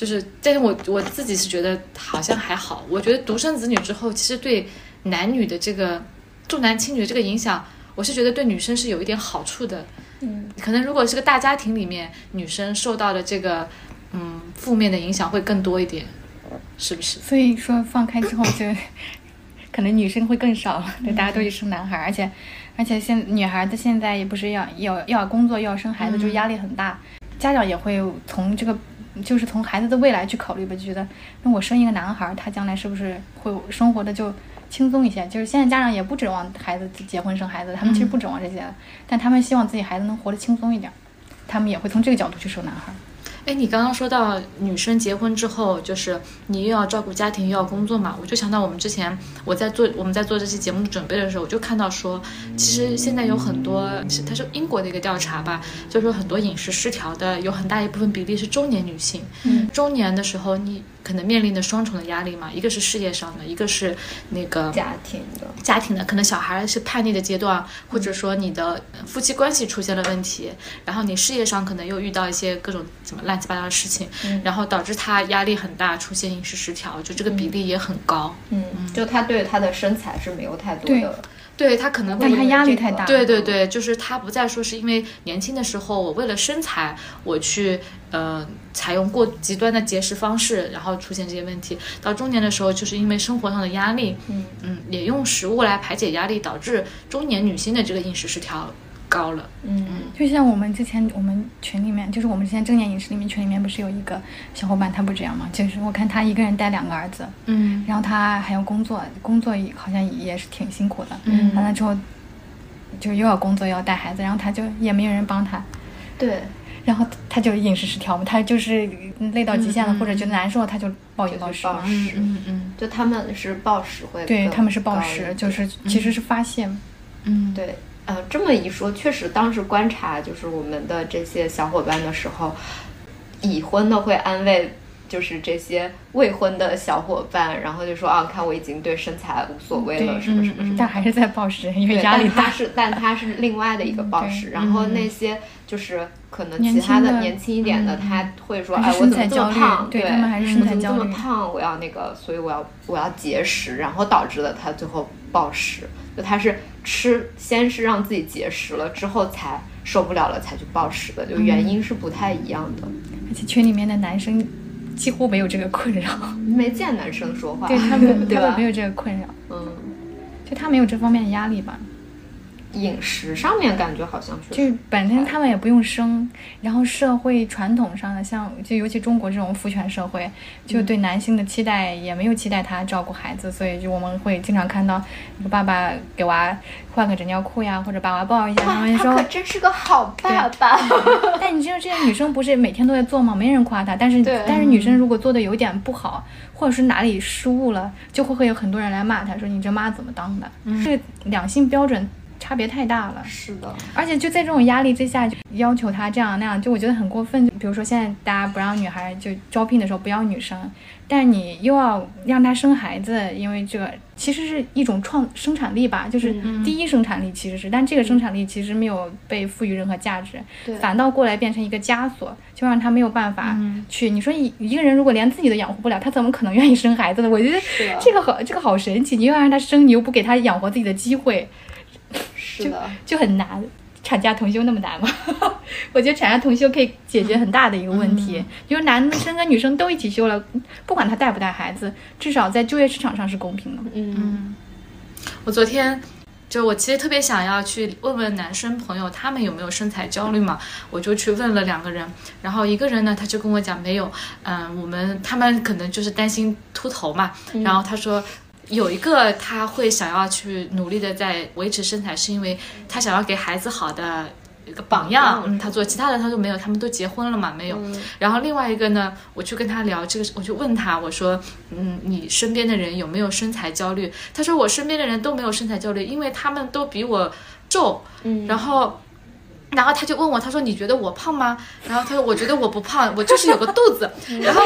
就是，但是我我自己是觉得好像还好，我觉得独生子女之后，其实对男女的这个重男轻女的这个影响，我是觉得对女生是有一点好处的。嗯，可能如果是个大家庭里面，女生受到的这个嗯负面的影响会更多一点，是不是？所以说放开之后就可能女生会更少了，对，大家都去生男孩，而且而且现女孩子现在也不是要要要工作要生孩子，就压力很大，家长也会从这个就是从孩子的未来去考虑吧，就觉得那我生一个男孩，他将来是不是会生活的就。轻松一些，就是现在家长也不指望孩子结婚生孩子，他们其实不指望这些，但他们希望自己孩子能活得轻松一点，他们也会从这个角度去生男孩。哎，你刚刚说到女生结婚之后，就是你又要照顾家庭又要工作嘛，我就想到我们之前我在做我们在做这期节目准备的时候，我就看到说，其实现在有很多，是它是英国的一个调查吧，就是说很多饮食失调的有很大一部分比例是中年女性。嗯，中年的时候你。可能面临的双重的压力嘛，一个是事业上的，一个是那个家庭的。家庭的可能小孩是叛逆的阶段，或者说你的夫妻关系出现了问题，然后你事业上可能又遇到一些各种什么乱七八糟的事情，然后导致他压力很大，出现饮食失调，就这个比例也很高。嗯，就他对他的身材是没有太多的。对他可能，但他压力太大。对对对，就是他不再说是因为年轻的时候我为了身材我去呃采用过极端的节食方式，然后出现这些问题。到中年的时候，就是因为生活上的压力，嗯嗯，也用食物来排解压力，导致中年女性的这个饮食失调。高了，嗯嗯，就像我们之前我们群里面，就是我们之前正念饮食里面群里面不是有一个小伙伴，他不这样吗？就是我看他一个人带两个儿子，嗯，然后他还要工作，工作好像也是挺辛苦的，嗯，完了之后就又要工作又要带孩子，然后他就也没有人帮他，对，然后他就饮食失调嘛，他就是累到极限了或者觉得难受，他就暴饮暴食，嗯嗯嗯，就他们是暴食会，对他们是暴食，就是其实是发泄，嗯，对。呃，这么一说，确实，当时观察就是我们的这些小伙伴的时候，已婚的会安慰，就是这些未婚的小伙伴，然后就说啊，看我已经对身材无所谓了，什么什么什么，但还是在暴食，因为压力大。是，但他是另外的一个暴食。然后那些就是可能其他的年轻一点的，他会说，哎，我怎么这么胖？对他们还是身材焦虑。这么胖，我要那个，所以我要我要节食，然后导致了他最后暴食。就他是。吃先是让自己节食了，之后才受不了了才去暴食的，就原因是不太一样的。而且群里面的男生几乎没有这个困扰，没见男生说话，对 (laughs) 他们他们没有这个困扰，嗯，就他没有这方面的压力吧。饮食上面感觉好像就是本身他们也不用生，然后社会传统上的像就尤其中国这种父权社会，就对男性的期待也没有期待他照顾孩子，所以就我们会经常看到一个爸爸给娃换个纸尿裤呀，或者把娃抱一下，他们说可真是个好爸爸。(laughs) (laughs) 但你知道这些女生不是每天都在做吗？没人夸她，但是但是女生如果做的有点不好，或者是哪里失误了，就会会有很多人来骂她，说你这妈怎么当的？这两性标准。差别太大了，是的，而且就在这种压力之下，就要求他这样那样，就我觉得很过分。比如说现在大家不让女孩就招聘的时候不要女生，但你又要让她生孩子，因为这个其实是一种创生产力吧，就是第一生产力其实是，但这个生产力其实没有被赋予任何价值，反倒过来变成一个枷锁，就让她没有办法去。你说一一个人如果连自己都养活不了，他怎么可能愿意生孩子呢？我觉得这个好，这个好神奇。你又要让她生，你又不给她养活自己的机会。是的，就很难，产假同休那么难吗？(laughs) 我觉得产假同休可以解决很大的一个问题，就是男生跟女生都一起休了，不管他带不带孩子，至少在就业市场上是公平的。嗯，我昨天就我其实特别想要去问问男生朋友，他们有没有身材焦虑嘛？我就去问了两个人，然后一个人呢，他就跟我讲没有，嗯，我们他们可能就是担心秃头嘛，然后他说。有一个他会想要去努力的在维持身材，是因为他想要给孩子好的一个榜样。嗯，他做其他的他说没有，他们都结婚了嘛，没有。然后另外一个呢，我去跟他聊这个，我就问他，我说，嗯，你身边的人有没有身材焦虑？他说我身边的人都没有身材焦虑，因为他们都比我瘦。嗯，然后。然后他就问我，他说你觉得我胖吗？然后他说我觉得我不胖，我就是有个肚子。然后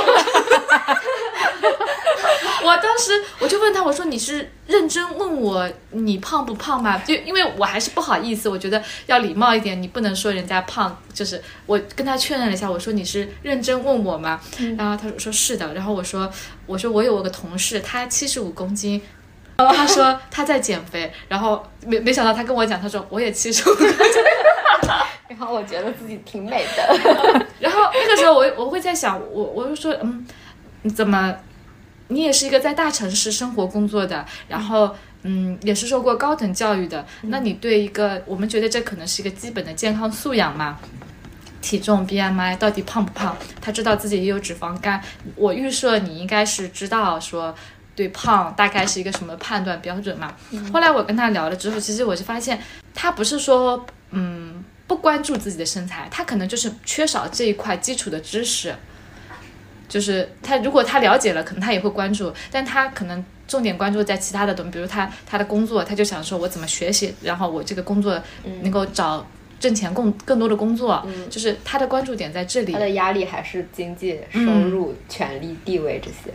我，(laughs) 我当时我就问他，我说你是认真问我你胖不胖吗？就因为我还是不好意思，我觉得要礼貌一点，你不能说人家胖。就是我跟他确认了一下，我说你是认真问我吗？然后他说说是的。然后我说我说我有个同事，他七十五公斤。他说他在减肥，然后没没想到他跟我讲，他说我也七十五公斤。(laughs) 然后我觉得自己挺美的。(laughs) 然后那个时候我我会在想，我我就说，嗯，你怎么，你也是一个在大城市生活工作的，然后嗯，也是受过高等教育的，那你对一个我们觉得这可能是一个基本的健康素养嘛？体重 BMI 到底胖不胖？他知道自己也有脂肪肝，我预设你应该是知道说。对胖大概是一个什么判断标准嘛？后来我跟他聊了之后，其实我就发现他不是说嗯不关注自己的身材，他可能就是缺少这一块基础的知识。就是他如果他了解了，可能他也会关注，但他可能重点关注在其他的东西，比如他他的工作，他就想说我怎么学习，然后我这个工作能够找挣钱更更多的工作，就是他的关注点在这里。他的压力还是经济收入、权利、地位这些。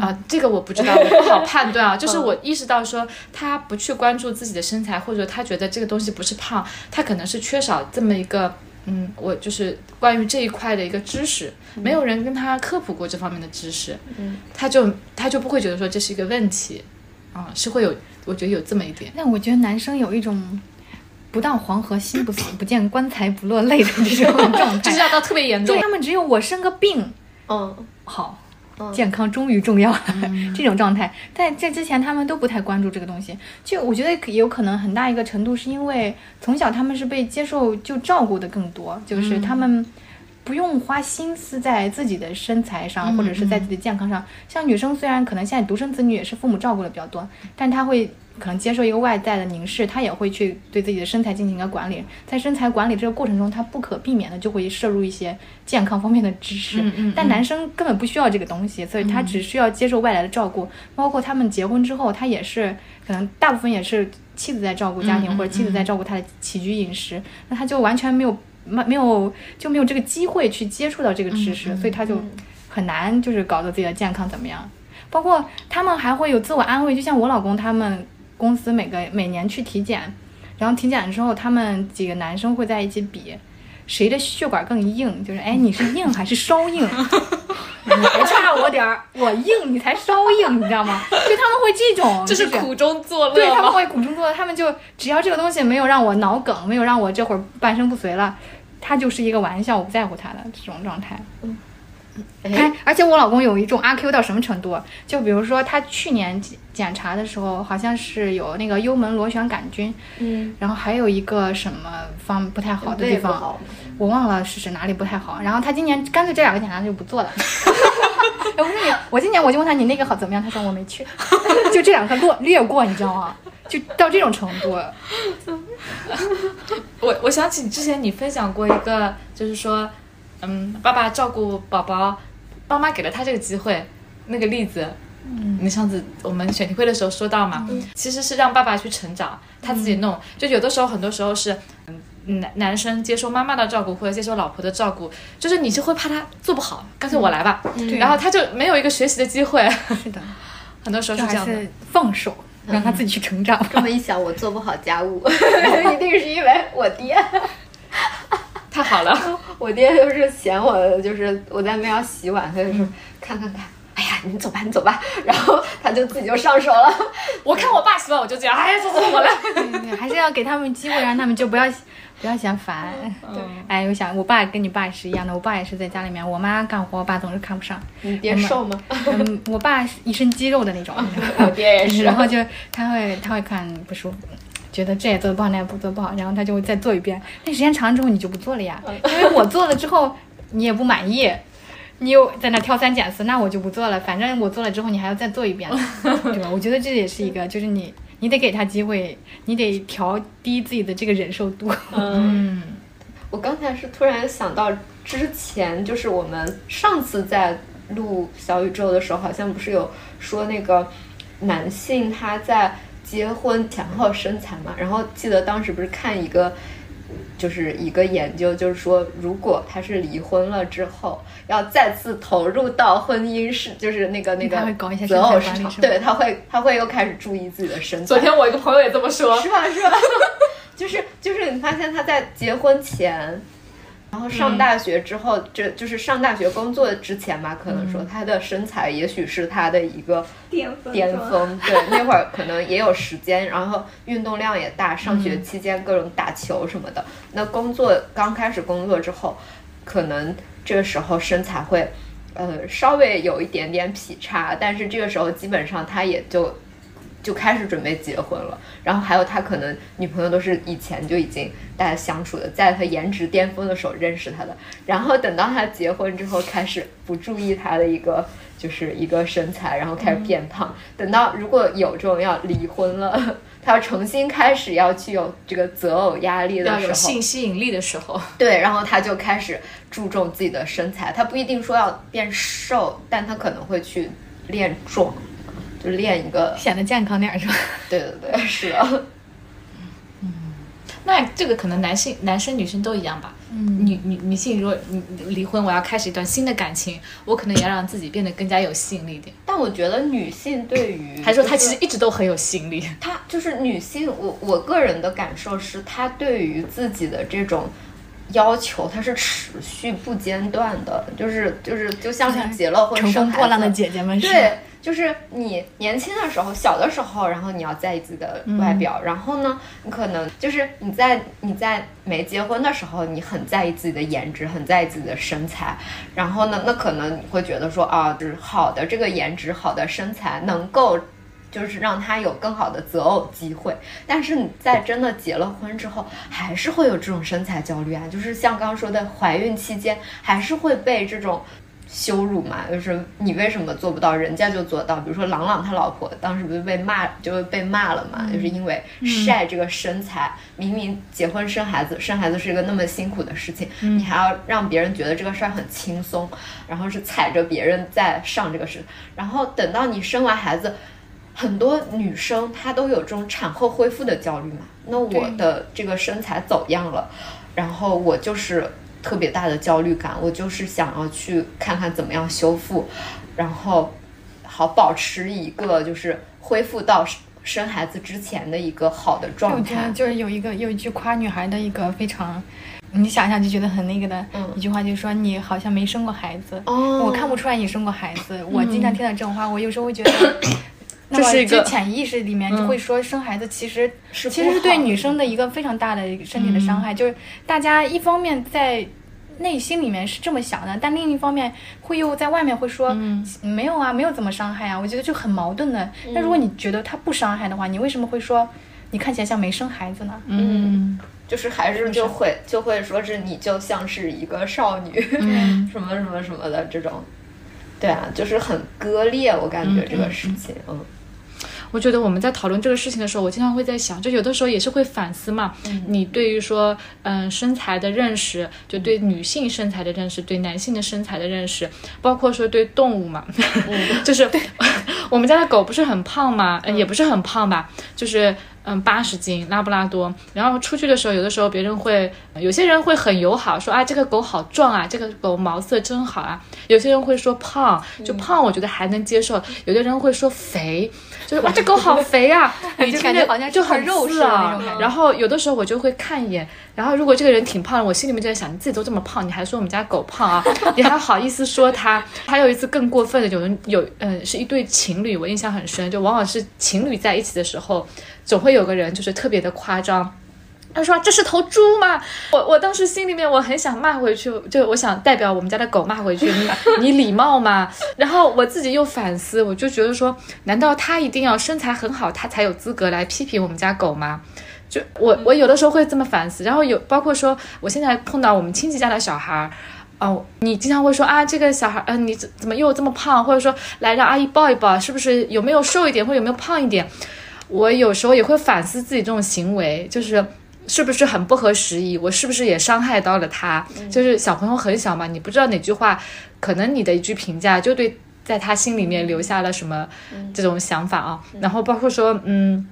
啊，这个我不知道，我不好判断啊。就是我意识到说，他不去关注自己的身材，或者他觉得这个东西不是胖，他可能是缺少这么一个，嗯，我就是关于这一块的一个知识，没有人跟他科普过这方面的知识，嗯，他就他就不会觉得说这是一个问题，啊，是会有，我觉得有这么一点。那我觉得男生有一种不到黄河心不死，不见棺材不落泪的这种状态，就是要到特别严重，他们只有我生个病，嗯，好。健康终于重要了，(laughs) 这种状态，在在之前他们都不太关注这个东西。就我觉得也有可能很大一个程度是因为从小他们是被接受就照顾的更多，就是他们不用花心思在自己的身材上或者是在自己的健康上。像女生虽然可能现在独生子女也是父母照顾的比较多，但她会。可能接受一个外在的凝视，她也会去对自己的身材进行一个管理。在身材管理这个过程中，她不可避免的就会摄入一些健康方面的知识。但男生根本不需要这个东西，所以他只需要接受外来的照顾。包括他们结婚之后，他也是可能大部分也是妻子在照顾家庭，或者妻子在照顾他的起居饮食。那他就完全没有没没有就没有这个机会去接触到这个知识，所以他就很难就是搞得自己的健康怎么样。包括他们还会有自我安慰，就像我老公他们。公司每个每年去体检，然后体检之后，他们几个男生会在一起比，谁的血管更硬？就是哎，你是硬还是稍硬？(laughs) 你还差我点儿，我硬，你才稍硬，你知道吗？就他们会这种，就是苦中作乐对，他们会苦中作乐。他们就只要这个东西没有让我脑梗，没有让我这会儿半身不遂了，他就是一个玩笑，我不在乎他的这种状态。嗯。哎，而且我老公有一种阿 Q 到什么程度？就比如说他去年检查的时候，好像是有那个幽门螺旋杆菌，嗯，然后还有一个什么方不太好的地方，我忘了是是哪里不太好。然后他今年干脆这两个检查就不做了。(laughs) 我说你，我今年我就问他你那个好怎么样？他说我没去，(laughs) 就这两个略略过，你知道吗？就到这种程度。(laughs) 我我想起之前你分享过一个，就是说。嗯，爸爸照顾宝宝，爸妈给了他这个机会，那个例子，嗯，你上次我们选题会的时候说到嘛，其实是让爸爸去成长，他自己弄，就有的时候很多时候是，嗯，男男生接受妈妈的照顾或者接受老婆的照顾，就是你就会怕他做不好，干脆我来吧，然后他就没有一个学习的机会，是的，(laughs) 很多时候是这样的，放手 (laughs) 让他自己去成长。(laughs) 这么一想，我做不好家务，(laughs) 一定是因为我爹。太好了，我爹就是嫌我，就是我在那要洗碗，他就说看看看，哎呀，你走吧，你走吧，(laughs) 然后他就自己就上手了。(laughs) 我看我爸洗碗，我就这样，哎呀，走走，(laughs) 我来。还是要给他们机会，让他们就不要不要嫌烦。对，哎，我想我爸跟你爸是一样的，我爸也是在家里面，我妈干活，我爸总是看不上。你爹瘦吗？嗯，我爸一身肌肉的那种，我爹也是。然后就他会他会看不舒服，觉得这也做的不好，那也不做不好，然后他就会再做一遍。那时间长了之后你就不做了呀，因为我做了之后你也不满意，你又在那挑三拣四，那我就不做了。反正我做了之后你还要再做一遍，(laughs) 对吧？我觉得这也是一个，就是你你得给他机会，你得调低自己的这个忍受度。嗯，我刚才是突然想到之前，就是我们上次在录小宇宙的时候，好像不是有说那个男性他在结婚前后身材嘛？然后记得当时不是看一个。就是一个研究，就是说，如果他是离婚了之后，要再次投入到婚姻是，就是那个那个择偶市场，对，他会他会又开始注意自己的身材。昨天我一个朋友也这么说，是吧？是吧？(laughs) 就是就是你发现他在结婚前。然后上大学之后，这就是上大学工作之前吧，可能说他的身材也许是他的一个巅峰。巅峰，对，那会儿可能也有时间，然后运动量也大，上学期间各种打球什么的。那工作刚开始工作之后，可能这个时候身材会，呃，稍微有一点点劈叉，但是这个时候基本上他也就。就开始准备结婚了，然后还有他可能女朋友都是以前就已经大家相处的，在他颜值巅峰的时候认识他的，然后等到他结婚之后开始不注意他的一个就是一个身材，然后开始变胖，等到如果有这种要离婚了，(laughs) 他要重新开始要去有这个择偶压力的时候，性吸引力的时候，对，然后他就开始注重自己的身材，他不一定说要变瘦，但他可能会去练壮。就练一个显得健康点是吧？对 (laughs) 对对，(laughs) 是的。嗯，那这个可能男性、男生、女生都一样吧。嗯，女女女性如果离婚，我要开始一段新的感情，我可能也要让自己变得更加有吸引力一点。但我觉得女性对于，(laughs) 还说她其实一直都很有吸引力。她就是女性，我我个人的感受是，她对于自己的这种要求，它是持续不间断的，就是就是就像是结了婚乘风破浪的姐姐们对。就是你年轻的时候，小的时候，然后你要在意自己的外表，然后呢，你可能就是你在你在没结婚的时候，你很在意自己的颜值，很在意自己的身材，然后呢，那可能你会觉得说啊，就是好的这个颜值，好的身材能够就是让他有更好的择偶机会，但是你在真的结了婚之后，还是会有这种身材焦虑啊，就是像刚刚说的，怀孕期间还是会被这种。羞辱嘛，就是你为什么做不到，人家就做到。比如说朗朗他老婆当时不是被骂，就被骂了嘛，就是因为晒这个身材。明明结婚生孩子，生孩子是一个那么辛苦的事情，你还要让别人觉得这个事儿很轻松，然后是踩着别人在上这个事。然后等到你生完孩子，很多女生她都有这种产后恢复的焦虑嘛。那我的这个身材走样了，然后我就是。特别大的焦虑感，我就是想要去看看怎么样修复，然后好保持一个就是恢复到生孩子之前的一个好的状态。就是有一个有一句夸女孩的一个非常，你想想就觉得很那个的一句话，就是说你好像没生过孩子，我看不出来你生过孩子。我经常听到这种话，我有时候会觉得。这是一个潜意识里面就会说生孩子其实其实是对女生的一个非常大的身体的伤害，就是大家一方面在内心里面是这么想的，但另一方面会又在外面会说没有啊，没有怎么伤害啊，我觉得就很矛盾的。那如果你觉得他不伤害的话，你为什么会说你看起来像没生孩子呢？嗯，就是还是就会就会说是你就像是一个少女，什么什么什么的这种，对啊，就是很割裂，我感觉这个事情，嗯。我觉得我们在讨论这个事情的时候，我经常会在想，就有的时候也是会反思嘛。你对于说，嗯，身材的认识，就对女性身材的认识，对男性的身材的认识，包括说对动物嘛，(laughs) 就是 (laughs) 我们家的狗不是很胖嘛，也不是很胖吧，就是。嗯，八十斤拉布拉多，然后出去的时候，有的时候别人会，有些人会很友好，说啊，这个狗好壮啊，这个狗毛色真好啊。有些人会说胖，就胖，我觉得还能接受。有的人会说肥，就是哇，这狗好肥啊，(laughs) 你就感觉好像就很肉似啊。然后有的时候我就会看一眼，然后如果这个人挺胖的，我心里面就在想，你自己都这么胖，你还说我们家狗胖啊？(laughs) 你还好意思说它？还有一次更过分的，有人有，嗯，是一对情侣，我印象很深，就往往是情侣在一起的时候。总会有个人就是特别的夸张，他说这是头猪吗？我我当时心里面我很想骂回去，就我想代表我们家的狗骂回去，你 (laughs) 你礼貌吗？然后我自己又反思，我就觉得说，难道他一定要身材很好，他才有资格来批评我们家狗吗？就我我有的时候会这么反思，然后有包括说，我现在碰到我们亲戚家的小孩儿。哦，你经常会说啊，这个小孩，嗯、你怎怎么又这么胖？或者说，来让阿姨抱一抱，是不是有没有瘦一点，或者有没有胖一点？我有时候也会反思自己这种行为，就是是不是很不合时宜？我是不是也伤害到了他？就是小朋友很小嘛，你不知道哪句话，可能你的一句评价就对在他心里面留下了什么这种想法啊。然后包括说，嗯，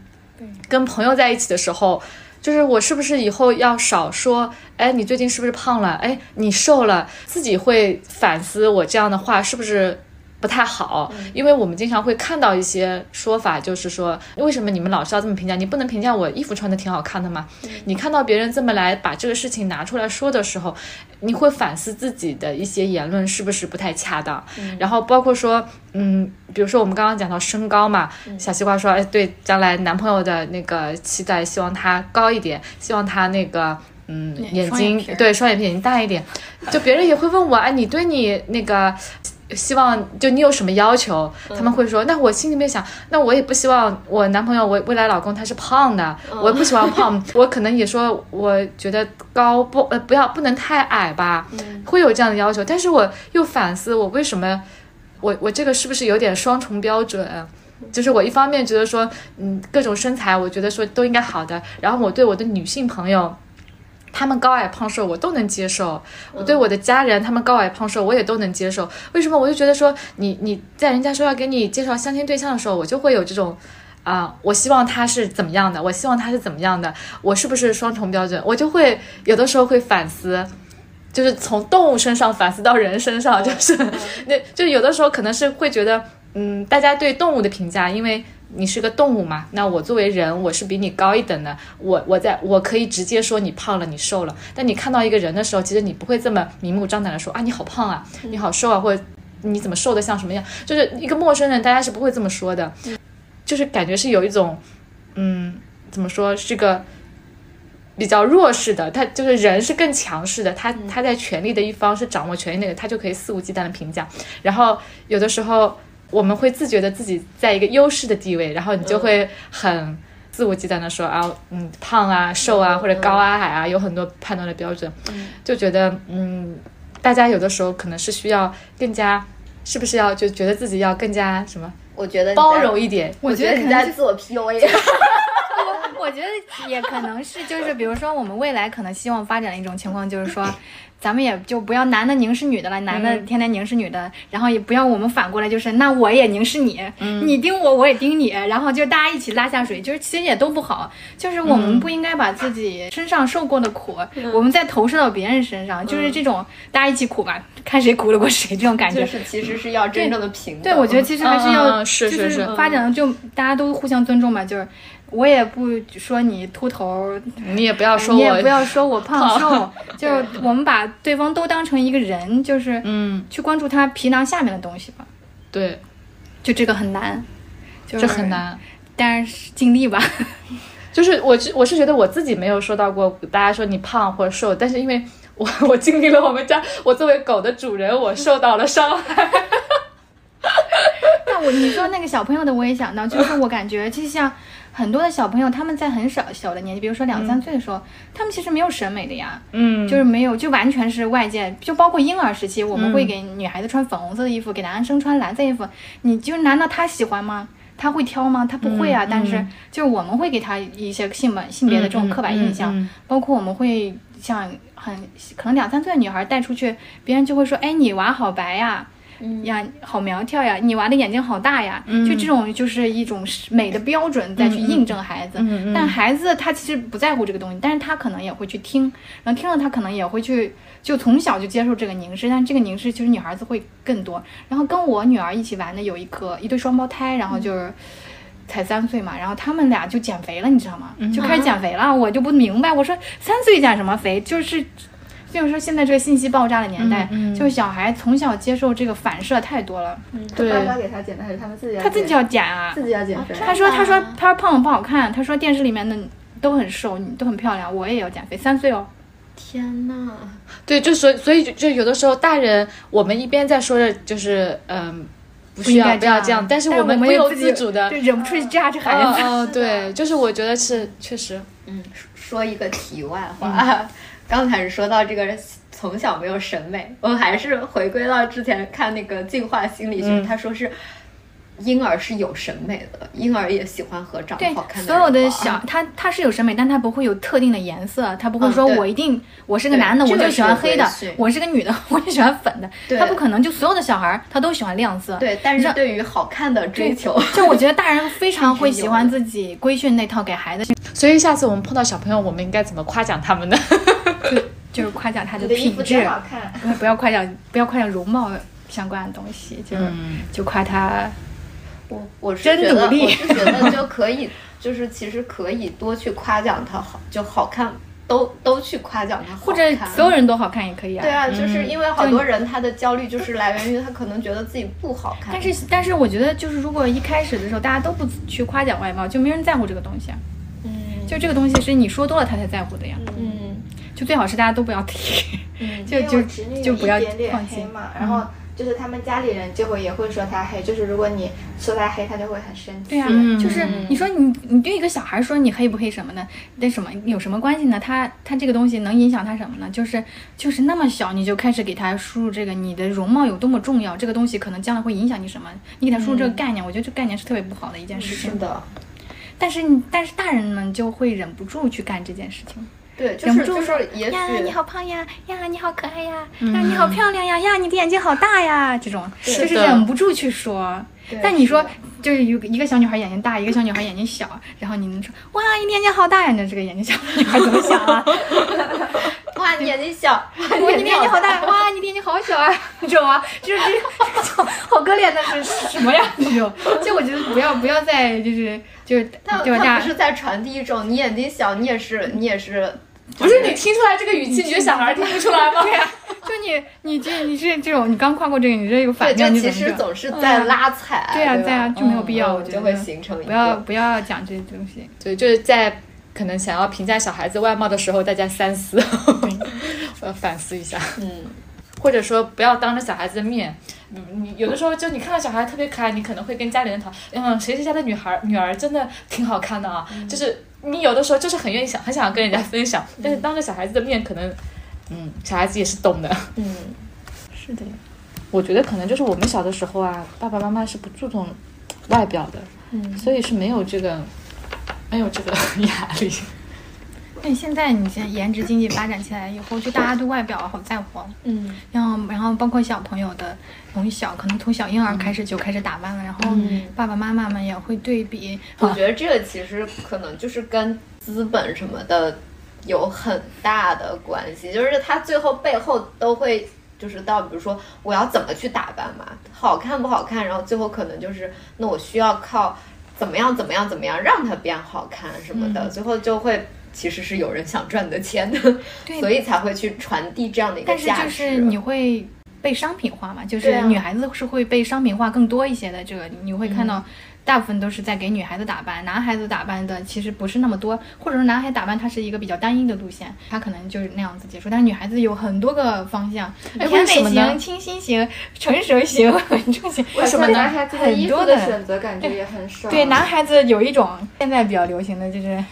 跟朋友在一起的时候。就是我是不是以后要少说？哎，你最近是不是胖了？哎，你瘦了，自己会反思我这样的话是不是不太好？因为我们经常会看到一些说法，就是说为什么你们老是要这么评价？你不能评价我衣服穿的挺好看的吗？你看到别人这么来把这个事情拿出来说的时候，你会反思自己的一些言论是不是不太恰当？然后包括说，嗯，比如说我们刚刚讲到身高嘛，小西瓜说，哎，对将来男朋友的那个期待，希望他高一点，希望他那个。嗯，眼睛眼对双眼皮眼睛大一点，就别人也会问我，哎，你对你那个希望就你有什么要求？他们会说，那我心里面想，那我也不希望我男朋友我未来老公他是胖的，我也不喜欢胖，(laughs) 我可能也说，我觉得高不呃不要不能太矮吧，会有这样的要求，但是我又反思，我为什么我我这个是不是有点双重标准？就是我一方面觉得说，嗯，各种身材我觉得说都应该好的，然后我对我的女性朋友。他们高矮胖瘦我都能接受，我对我的家人他们高矮胖瘦我也都能接受。为什么？我就觉得说你你在人家说要给你介绍相亲对象的时候，我就会有这种啊、我希望他是怎么样的，我希望他是怎么样的，我是不是双重标准？我就会有的时候会反思。就是从动物身上反思到人身上，(laughs) 就是那就有的时候可能是会觉得，嗯，大家对动物的评价，因为你是个动物嘛，那我作为人，我是比你高一等的，我我在我可以直接说你胖了，你瘦了。但你看到一个人的时候，其实你不会这么明目张胆的说啊，你好胖啊，你好瘦啊，或者你怎么瘦的像什么样？就是一个陌生人，大家是不会这么说的，就是感觉是有一种，嗯，怎么说是个。比较弱势的，他就是人是更强势的，他他在权力的一方是掌握权力那个，他就可以肆无忌惮的评价。然后有的时候我们会自觉的自己在一个优势的地位，然后你就会很肆无忌惮的说啊，嗯，胖啊、瘦啊或者高啊、矮啊，有很多判断的标准，就觉得嗯，大家有的时候可能是需要更加，是不是要就觉得自己要更加什么我觉得包容一点？我觉得你在自我 PUA。(laughs) 我觉得也可能是，(laughs) 就是比如说我们未来可能希望发展的一种情况，就是说，咱们也就不要男的凝视女的了，男的天天凝视女的，然后也不要我们反过来就是，那我也凝视你，你盯我，我也盯你，然后就大家一起拉下水，就是其实也都不好，就是我们不应该把自己身上受过的苦，我们再投射到别人身上，就是这种大家一起苦吧，看谁苦得过谁这种感觉。就。是其实是要真正的平等。对，我觉得其实还是嗯要，嗯是就是。是发展的就大家都互相尊重嘛，就是我也不说你秃头，你也不要说我，你也不要说我胖瘦，就是我们把对方都当成一个人，就是嗯，去关注他皮囊下面的东西吧，对，就这个很难，就是这很，难。但是尽力吧。(laughs) 就是我是我是觉得我自己没有受到过大家说你胖或者瘦，但是因为我 (laughs) 我经历了我们家我作为狗的主人，我受到了伤害。(laughs) 那我你说那个小朋友的，我也想到，就是我感觉，就像很多的小朋友，他们在很小小的年纪，比如说两三岁的时候，他们其实没有审美的呀，嗯，就是没有，就完全是外界，就包括婴儿时期，我们会给女孩子穿粉红色的衣服，给男生穿蓝色衣服，你就难道他喜欢吗？他会挑吗？他不会啊。但是就是我们会给他一些性本性别的这种刻板印象，包括我们会像很可能两三岁的女孩带出去，别人就会说，哎，你娃好白呀。呀，好苗条呀！你娃的眼睛好大呀！就这种就是一种美的标准再去印证孩子。但孩子他其实不在乎这个东西，但是他可能也会去听，然后听了他可能也会去，就从小就接受这个凝视。但这个凝视其实女孩子会更多。然后跟我女儿一起玩的有一个一对双胞胎，然后就是。才三岁嘛，然后他们俩就减肥了，你知道吗？就开始减肥了，我就不明白，我说三岁减什么肥？就是就是说现在这个信息爆炸的年代，就是小孩从小接受这个反射太多了，对爸妈给他减的还是他们自己要减？他自己要减啊。自己要减肥。他说他说他说胖了不好看，他说电视里面的都很瘦，你都很漂亮，我也要减肥。三岁哦，天呐，对，就所以所以就就有的时候大人，我们一边在说着就是嗯。不需要应该不要这样，但是我们不由自主的，就忍不住去扎着孩子。嗯嗯，对，就是我觉得是确实，嗯，说一个题外话，刚才说到这个从小没有审美，我还是回归到之前看那个进化心理学，嗯他说是。婴儿是有审美的，婴儿也喜欢和长得对好，看的所有的小他他是有审美，但他不会有特定的颜色，他不会嗯说我一定我是个男的我就喜欢黑的我是个女的我就喜欢粉的，对。他不可能就所有的小孩儿他都喜欢亮色。对，但是对于好看的追求，就我觉得大人非常会喜欢自己规训那套给孩子，所以下次我们碰到小朋友，我们应该怎么夸奖他们呢？就是夸奖他的品质，好看。不要不要夸奖不要夸奖容貌相关的东西，就是、嗯。就夸他我我是真觉得，努力我是觉得就可以，就是其实可以多去夸奖他好，就好看，都都去夸奖他好或者看所有人都好看也可以啊。对啊，就是因为好多人他的焦虑就是来源于他可能觉得自己不好看，但是但是我觉得就是如果一开始的时候大家都不去夸奖外貌，就没人在乎这个东西啊。嗯就这个东西是你说多了他才在乎的呀。嗯就最好是大家都不要提，嗯 (laughs) 就就就不要放弃黑。嘛，然后就是他们家里人就会也会说他黑，就是如果你说他黑，他就会很生气。对呀、嗯就是你说你你对一个小孩说你黑不黑什么的，那什么有什么关系呢？他他这个东西能影响他什么呢？就是就是那么小你就开始给他输入这个你的容貌有多么重要，这个东西可能将来会影响你什么？你给他输入这个概念，我觉得这概念是特别不好的一件事情。是的，但是你但是大人们就会忍不住去干这件事情。对，就忍不住说是就是也呀，你好胖呀，呀，你好可爱呀，呀，你好漂亮呀，呀，你的眼睛好大呀，这种。就是忍不住去说。对但你说，就是有一个小女孩眼睛大，一个小女孩眼睛小，然后你能说哇，你眼睛好大呀？那这个眼睛小的女孩怎么想啊？(laughs) (laughs) 哇，你眼睛小，哇，你眼睛好大，哇，你眼睛好小啊，这种啊，就是这 (laughs) 种好割裂的是是什么呀？这种，就我觉得不要不要再就是就是他就大他不是在传递一种你眼睛小，你也是你也是，不是你听出来这个语气，你觉得小孩听不出来吗？对呀，就你你这你这这种，你刚跨过这个，你这有反对，(laughs) 面，就其你怎么着实总是在拉踩，对呀、吧对呀、就没有必要，嗯我觉得就会形成一不要不要讲这些东西。对，就是在可能想要评价小孩子外貌的时候，大家三思，我 (laughs) 要反思一下。嗯。或者说不要当着小孩子的面，嗯你有的时候就你看到小孩特别可爱，你可能会跟家里人讨，嗯，谁谁家的女孩女儿真的挺好看的啊，就是你有的时候就是很愿意想，很想跟人家分享，但是当着小孩子的面，可能，嗯，小孩子也是懂的，嗯，(laughs) 是的，我觉得可能就是我们小的时候啊，爸爸妈妈是不注重外表的，嗯，所以是没有这个，没有这个 (laughs) 压力，那现在你现在颜值经济发展起来以后，就大家对外表好在乎，嗯，然后然后包括小朋友的从小可能从小婴儿开始就开始打扮了，然后嗯。爸爸妈妈们也会对比，啊我觉得这个其实可能就是跟资本什么的有很大的关系，就是他最后背后都会就是到，比如说我要怎么去打扮嘛，好看不好看，然后最后可能就是那我需要靠怎么样怎么样怎么样让它变好看什么的，最后就会。其实是有人想赚你的钱的，对所以才会去传递这样的一个价值但是。就是你会被商品化嘛，就是女孩子是会被商品化更多一些的。这个你会看到，嗯大部分都是在给女孩子打扮，男孩子打扮的其实不是那么多，或者说男孩打扮它是一个比较单一的路线，他可能就是那样子结束。但是女孩子有很多个方向，哎甜美型、清新型、成熟型、稳重型。为什么呢男孩子很多的的选择感觉也很少。对，男孩子有一种现在比较流行的就是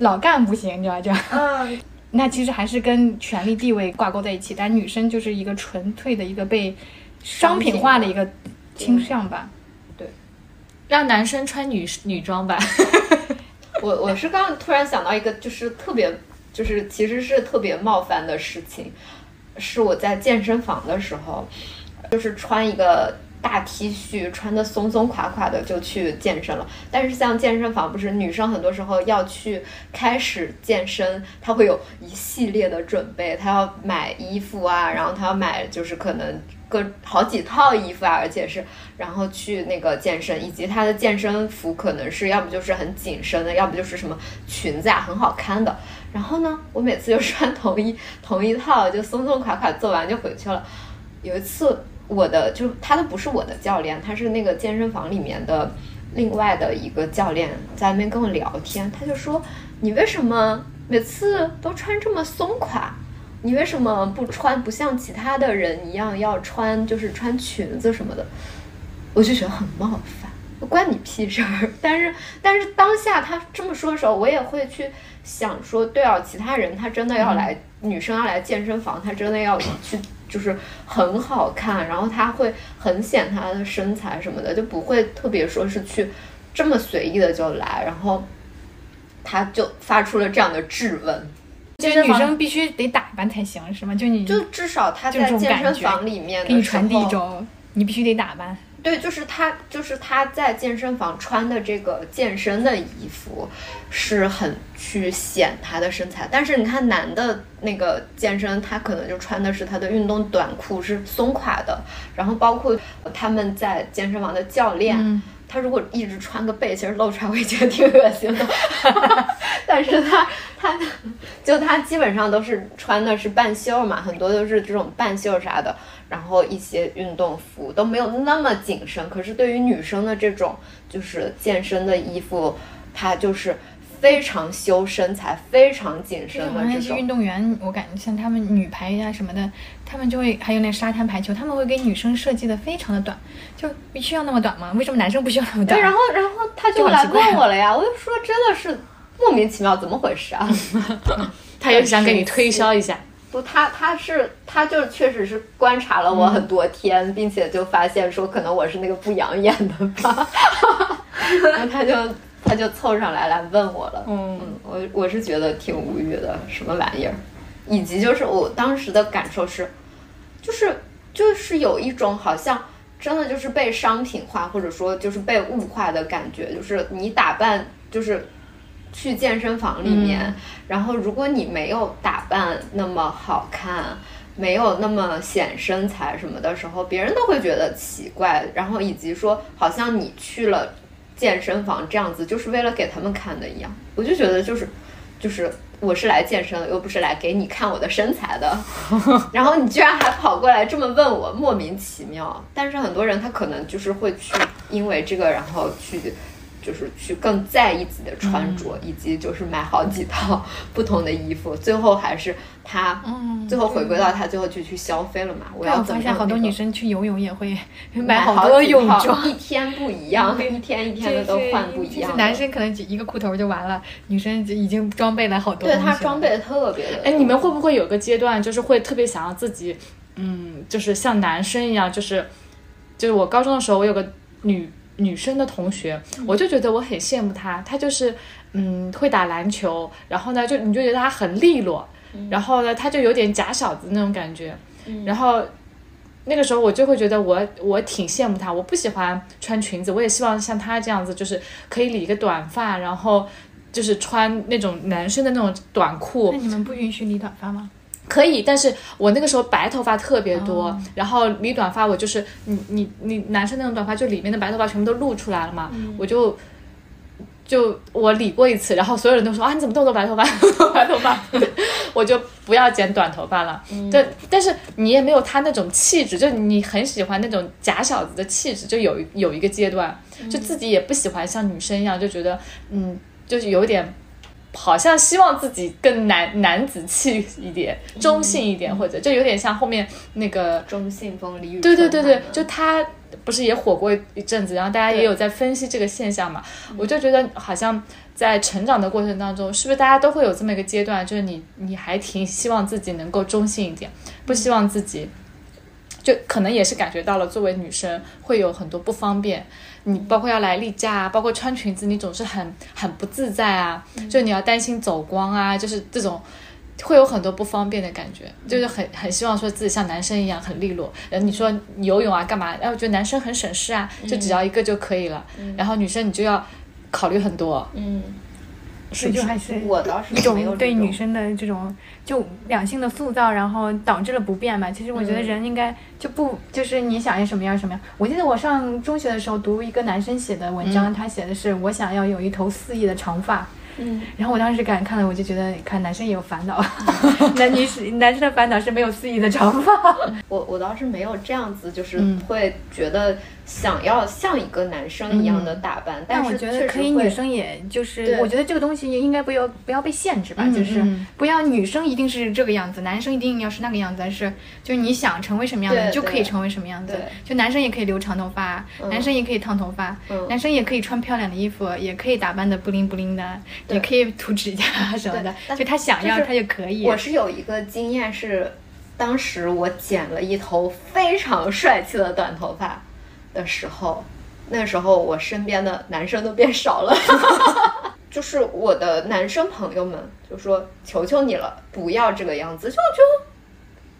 老干部型，你知道这样。嗯，(laughs) 那其实还是跟权力地位挂钩在一起，但女生就是一个纯粹的一个被商品化的一个倾向吧。对让男生穿女女装吧，(laughs) 我我是刚刚突然想到一个，就是特别，就是其实是特别冒犯的事情，是我在健身房的时候，就是穿一个大 T 恤，穿的松松垮垮的就去健身了。但是像健身房，不是女生很多时候要去开始健身，她会有一系列的准备，她要买衣服啊，然后她要买就是可能。各好几套衣服啊，而且是然后去那个健身，以及她的健身服可能是要不就是很紧身的，要不就是什么裙子啊很好看的。然后呢，我每次就 (laughs) 穿同一同一套，就松松垮垮做完就回去了。有一次，我的就他都不是我的教练，他是那个健身房里面的另外的一个教练在那边跟我聊天，他就说：“你为什么每次都穿这么松垮？你为什么不穿不像其他的人一样要穿就是穿裙子什么的？”我就觉得很冒犯，关你屁事儿。但是但是当下他这么说的时候，我也会去想说，对啊，其他人他真的要来，女生要来健身房，他真的要去。就是很好看，然后他会很显她的身材什么的，就不会特别说是去这么随意的就来，然后他就发出了这样的质问，就是女生必须得打扮才行，是吗？就你就至少她在健身房里面给你传递一种你必须得打扮。对，就是他，就是他在健身房穿的这个健身的衣服，是很去显他的身材。但是你看男的那个健身，他可能就穿的是他的运动短裤，是松垮的。然后包括他们在健身房的教练，他如果一直穿个背心露出来，我也觉得挺恶心的。(laughs) (laughs) 但是他他就他基本上都是穿的是半袖嘛，很多都是这种半袖啥的。然后一些运动服都没有那么紧身，可是对于女生的这种就是健身的衣服，它就是非常修身材、非常紧身的这种。运动员，我感觉像他们女排呀什么的，他们就会还有那沙滩排球，他们会给女生设计的非常的短，就必须要那么短吗？为什么男生不需要那么短？对，然后然后他就来问我了呀，我就说真的是莫名其妙，怎么回事啊？(laughs) 他也想给你推销一下。不，他他是他就确实是观察了我很多天，并且就发现说可能我是那个不养眼的吧，(laughs) 然后他就他就凑上来来问我了，嗯，我我是觉得挺无语的，什么玩意儿，以及就是我当时的感受是，就是就是有一种好像真的就是被商品化或者说就是被物化的感觉，就是你打扮就是。去健身房里面，然后如果你没有打扮那么好看，没有那么显身材什么的时候，别人都会觉得奇怪。然后以及说，好像你去了健身房这样子，就是为了给他们看的一样。我就觉得就是，就是我是来健身的，又不是来给你看我的身材的。(laughs) 然后你居然还跑过来这么问我，莫名其妙。但是很多人他可能就是会去因为这个，然后去。就是去更在意自己的穿着，以及就是买好几套不同的衣服，最后还是他，最后回归到他最后就去消费了嘛。我要发现好多女生去游泳也会买 (laughs) 好多泳装，(laughs) 一天不一样，一天一天的都换不一样。男生可能一个裤头就完了，女生已经装备了好多。对他装备的特别的。哎，你们会不会有个阶段，就是会特别想要自己，嗯，就是像男生一样，就是，就是我高中的时候，我有个女。女生的同学，我就觉得我很羡慕她，她就是，嗯，会打篮球，然后呢，就你就觉得她很利落，然后呢，她就有点假小子那种感觉，然后那个时候我就会觉得我我挺羡慕她，我不喜欢穿裙子，我也希望像她这样子，就是可以理一个短发，然后就是穿那种男生的那种短裤。那你们不允许理短发吗？可以，但是我那个时候白头发特别多，然后理短发，我就是你你你男生那种短发，就里面的白头发全部都露出来了嘛，我就就我理过一次，然后所有人都说啊你怎么这么多白头发，白头发，我就不要剪短头发了。对，但是你也没有他那种气质，就你很喜欢那种假小子的气质，就有有一个阶段，就自己也不喜欢像女生一样，就觉得嗯，就是有点。好像希望自己更男男子气一点，中性一点，或者就有点像后面那个中性风李宇春。对对对对，就他不是也火过一阵子，然后大家也有在分析这个现象嘛。我就觉得好像在成长的过程当中，是不是大家都会有这么一个阶段，就是你你还挺希望自己能够中性一点，不希望自己。就可能也是感觉到了，作为女生会有很多不方便。你包括要来例假啊，包括穿裙子，你总是很很不自在啊。就你要担心走光啊，就是这种会有很多不方便的感觉。就是很很希望说自己像男生一样很利落。然后，你说游泳啊干嘛？哎，我觉得男生很省事啊，就只要一个就可以了。然后女生你就要考虑很多。嗯。所以就还是我倒是一种对女生的这种就两性的塑造，然后导致了不变嘛。其实我觉得人应该就不就是你想要什么样什么样。我记得我上中学的时候读一个男生写的文章，他写的是我想要有一头肆意的长发。嗯，然后我当时感看了，我就觉得看男生也有烦恼，(laughs) 男女是男生的烦恼是没有肆意的长发。我我倒是没有这样子，就是会觉得。想要像一个男生一样的打扮，但是但我觉得可以女生也就是，我觉得这个东西应该不要不要被限制吧，嗯就是嗯。不要女生一定是这个样子，男生一定要是那个样子，但是就是你想成为什么样子，你就可以成为什么样子。就男生也可以留长头发，男生也可以烫头发，嗯。男生也可以穿漂亮的衣服，也可以打扮的不灵不灵的，也可以涂指甲什么的，就他想要他就可以。我是有一个经验是，当时我剪了一头非常帅气的短头发的时候，那时候我身边的男生都变少了。(laughs) (laughs) 就是我的男生朋友们就说：“求求你了，不要这个样子，就就。”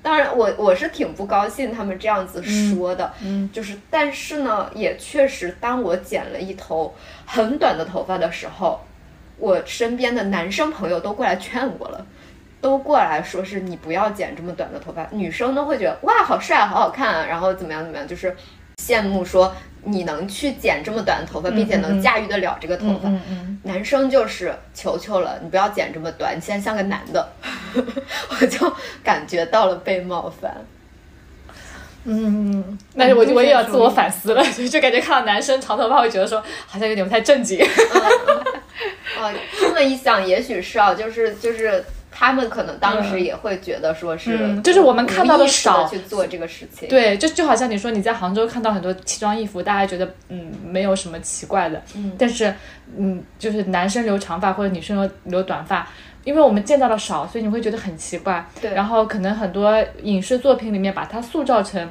当然我，我是挺不高兴他们这样子说的，嗯就是，但是呢，也确实，当我剪了一头很短的头发的时候，我身边的男生朋友都过来劝我了，都过来说是你不要剪这么短的头发。女生都会觉得哇，好帅，好好看啊，然后怎么样怎么样，就是羡慕说你能去剪这么短的头发，并且能驾驭得了这个头发。嗯嗯，男生就是求求了，你不要剪这么短，你现在像个男的，(laughs) 我就感觉到了被冒犯。嗯，但是我我也要自我反思了，就 (laughs) 就感觉看到男生长头发会觉得说好像有点不太正经。啊，这么一想，也许是啊，就是就是他们可能当时也会觉得说是，嗯就是我们看到的少去做这个事情。对，就就好像你说你在杭州看到很多奇装异服，大家觉得嗯没有什么奇怪的，嗯但是嗯就是男生留长发或者女生留留短发。因为我们见到的少，所以你会觉得很奇怪。对然后可能很多影视作品里面把它塑造成，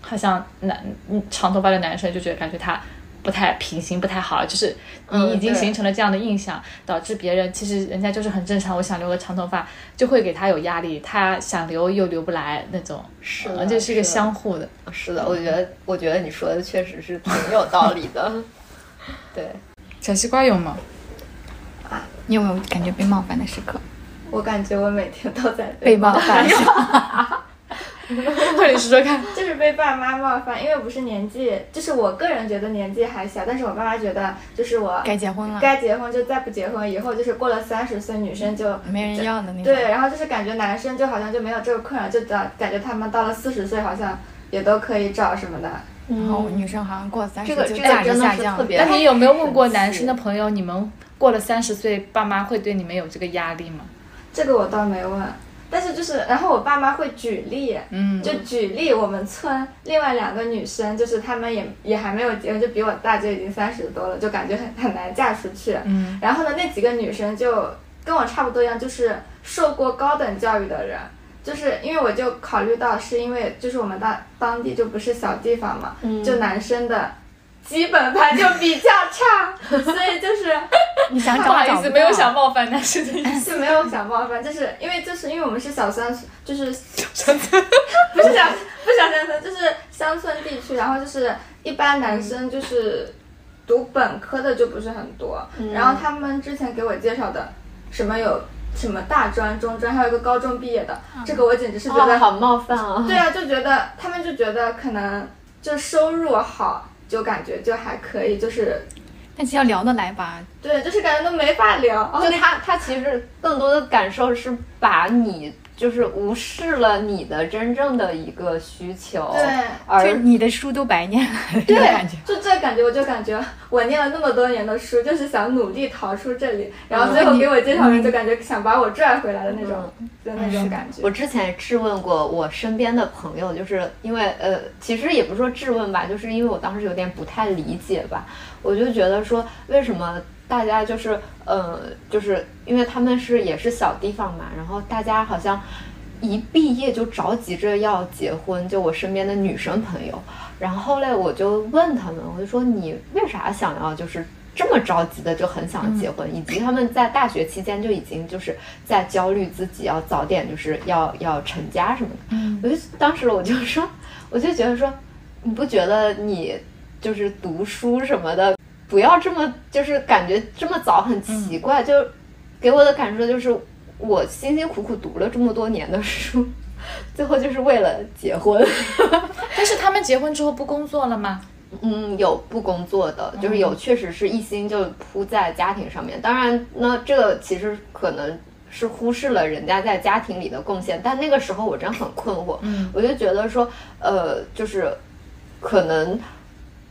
好像男嗯长头发的男生就觉得感觉他不太品行，不太好，就是你嗯已经形成了这样的印象，导致别人其实人家就是很正常，我想留个长头发，就会给他有压力，他想留又留不来那种。是的，嗯这是一个相互的。是的，我觉得我觉得你说的确实是挺有道理的。(laughs) 对，小西瓜有吗？啊你有没有感觉被冒犯的时刻？我感觉我每天都在被冒犯，(laughs) 快点说说看。就是被爸妈冒犯，因为不是年纪，就是我个人觉得年纪还小，但是我爸妈觉得就是我该结婚了，该结婚就再不结婚，以后就是过了三十岁，女生就没人要的那种。对，然后就是感觉男生就好像就没有这个困扰，就感感觉他们到了四十岁好像也都可以找什么的。然后女生好像过了三十这个这就价值个真的是下降了。特别。那你有没有问过男生的朋友，你们过了三十岁，爸妈会对你们有这个压力吗？这个我倒没问，但是就是，然后我爸妈会举例，嗯，就举例我们村另外两个女生，就是她们也也还没有结婚，就比我大，就已经三十多了，就感觉很很难嫁出去。嗯，然后呢，那几个女生就跟我差不多一样，就是受过高等教育的人。就是因为我就考虑到，是因为就是我们当当地就不是小地方嘛，嗯就男生的基本盘就比较差，(laughs) 所以就是你想不好意思，没有想冒犯男生的意思。是 (laughs) 没有想冒犯，就是因为就是因为我们是小山村，就是小乡村不是小不是小山村，就是乡村地区，然后就是一般男生就是读本科的就不是很多，然后他们之前给我介绍的什么有什么大专、中专，还有一个高中毕业的，这个我简直是觉得哦，好冒犯啊！对啊，就觉得他们就觉得可能就收入好，就感觉就还可以，就是但是要聊得来吧？对，就是感觉都没法聊。就他他其实更多的感受是把你就是无视了你的真正的一个需求，对。就而你的书都白念了，对种感觉。，就这感觉，我就感觉我念了那么多年的书，就是想努力逃出这里，然后最后给我介绍人就感觉想把我拽回来的那种，就那种感觉。我之前质问过我身边的朋友，就是因为呃，其实也不是说质问吧，就是因为我当时有点不太理解吧，我就觉得说为什么大家就是呃，就是因为他们是也是小地方嘛，然后大家好像一毕业就着急着要结婚，就我身边的女生朋友，然后后来我就问他们，我就说你为啥想要就是。这么着急的就很想结婚，以及他们在大学期间就已经就是在焦虑自己要早点就是要要成家什么的。嗯我就当时我就说，我就觉得说，你不觉得你就是读书什么的，不要这么就是感觉这么早很奇怪，就给我的感受就是我辛辛苦苦读了这么多年的书，(laughs) 最后就是为了结婚。(laughs) 但是他们结婚之后不工作了吗？嗯，有不工作的，就是有确实是一心就扑在家庭上面。当然呢，这个其实可能是忽视了人家在家庭里的贡献。但那个时候我真很困惑，嗯我就觉得说，呃，就是可能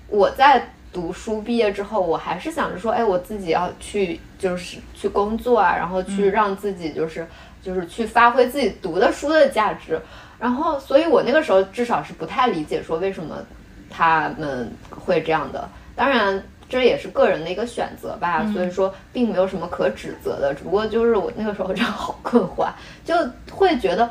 我在读书毕业之后，我还是想着说，哎，我自己要去就是去工作啊，然后去让自己就是、就是去发挥自己读的书的价值。然后，所以我那个时候至少是不太理解说为什么他们会这样的。当然，这也是个人的一个选择吧，所以说并没有什么可指责的。只不过就是我那个时候真的好困惑啊，就会觉得。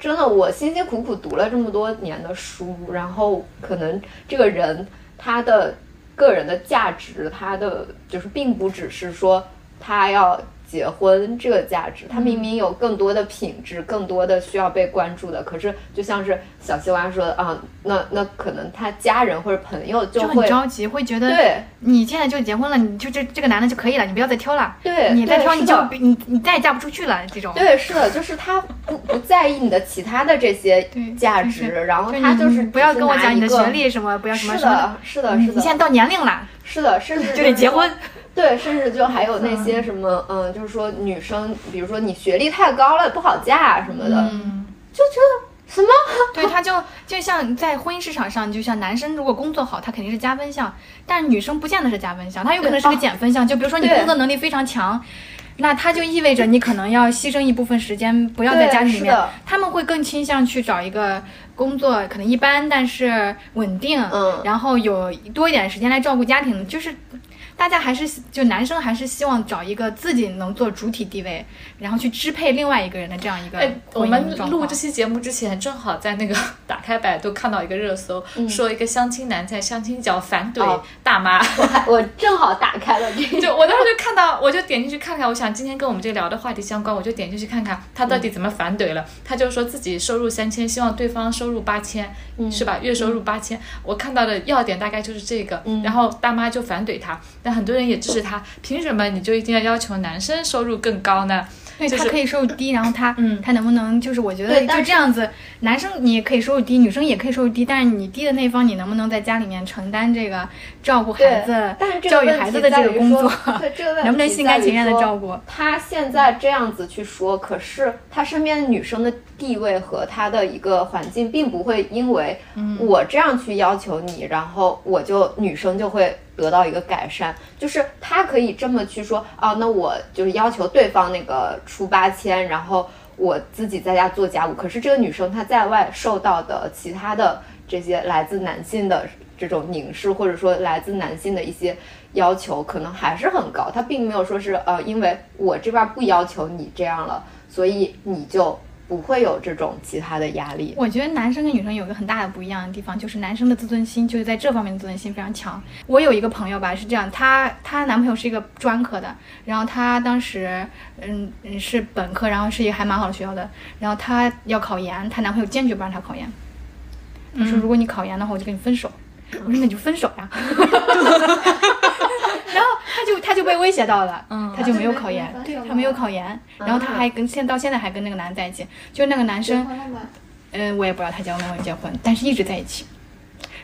真的，我辛辛苦苦读了这么多年的书，然后可能这个人他的个人的价值，它的就是并不只是说他要结婚这个价值，他明明有更多的品质，更多的需要被关注的。可是就像是小西瓜说的啊，那那可能他家人或者朋友就很着急，会觉得对你现在就结婚了，你就这这个男的就可以了，你不要再挑了。对你再挑你就你你再也嫁不出去了。这种对，是的，就是他不不在意你的其他的这些价值，就是然后他就是不要跟我讲你的学历什么，不要什么是什么的，是的，是的，你你现在到年龄了，是的，甚至就得结婚。对，甚至就还有那些什么，嗯，就是说女生，比如说你学历太高了不好嫁什么的，嗯，就觉得什么？(laughs) 对，他就就像在婚姻市场上，就像男生如果工作好，他肯定是加分项，但是女生不见得是加分项，他有可能是个减分项。就比如说你工作能力非常强。那他就意味着你可能要牺牲一部分时间，不要在家里面。他们会更倾向去找一个工作，可能一般，但是稳定，嗯然后有多一点时间来照顾家庭。就是大家还是就男生还是希望找一个自己能做主体地位，然后去支配另外一个人的这样一个哎，我们录这期节目之前，正好在那个 (laughs) 打开百度看到一个热搜，说一个相亲男在相亲角反怼哦大妈。我还我正好打开了这个，(laughs) 就我当时就看到，我就点进去看看，我想今天跟我们这聊的话题相关，我就点进去看看他到底怎么反怼了。他就说自己收入三千，希望对方收入八千、是吧？月收入八千、我看到的要点大概就是这个。然后大妈就反怼他，但很多人也支持他，凭什么你就一定要要求男生收入更高呢？就是对他可以收入低，然后他嗯他能不能就是我觉得就对但是这样子，男生你也可以收入低，女生也可以收入低，但是你低的那一方你能不能在家里面承担这个照顾孩子、但是教育孩子的这个工作，对这个 (laughs) 问题能不能心甘情愿的照顾？他现在这样子去说，可是他身边的女生的地位和他的一个环境，并不会因为我这样去要求你，然后我就女生就会得到一个改善。就是他可以这么去说啊，那我就是要求对方那个出八千，然后我自己在家做家务。可是这个女生她在外受到的其他的这些来自男性的这种凝视，或者说来自男性的一些要求，可能还是很高。他并没有说是呃，因为我这边不要求你这样了，所以你就不会有这种其他的压力。我觉得男生跟女生有一个很大的不一样的地方，就是男生的自尊心就是在这方面的自尊心非常强。我有一个朋友吧，是这样，她她男朋友是一个专科的，然后她当时嗯嗯是本科，然后是一个还蛮好的学校的，然后她要考研，她男朋友坚决不让她考研，他说如果你考研的话，我就跟你分手。我说那你就分手呀。(laughs) 然后他就他就被威胁到了，嗯。他就没有考研他没有考研，然后他还跟现到现在还跟那个男的在一起，就那个男生？嗯，我也不知道他结婚没有结婚，但是一直在一起。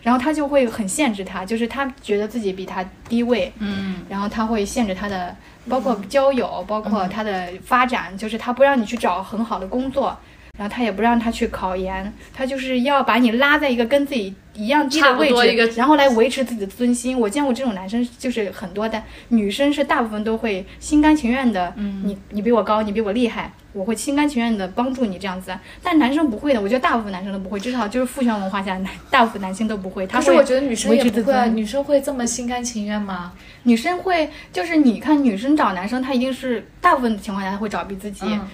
然后他就会很限制他，就是他觉得自己比他低位，嗯，然后他会限制他的，包括交友，包括他的发展，就是他不让你去找很好的工作，然后他也不让他去考研，他就是要把你拉在一个跟自己一样低的位置，然后来维持自己的尊心。我见过这种男生就是很多，的女生是大部分都会心甘情愿的，嗯你你比我高，你比我厉害。我会心甘情愿的帮助你这样子，但男生不会的。我觉得大部分男生都不会，至少就是父权文化下，男大部分男性都不会。他可是我觉得女生也不会女生会这么心甘情愿吗？女生会，就是你看女生找男生，她一定是大部分情况下她会找比自己嗯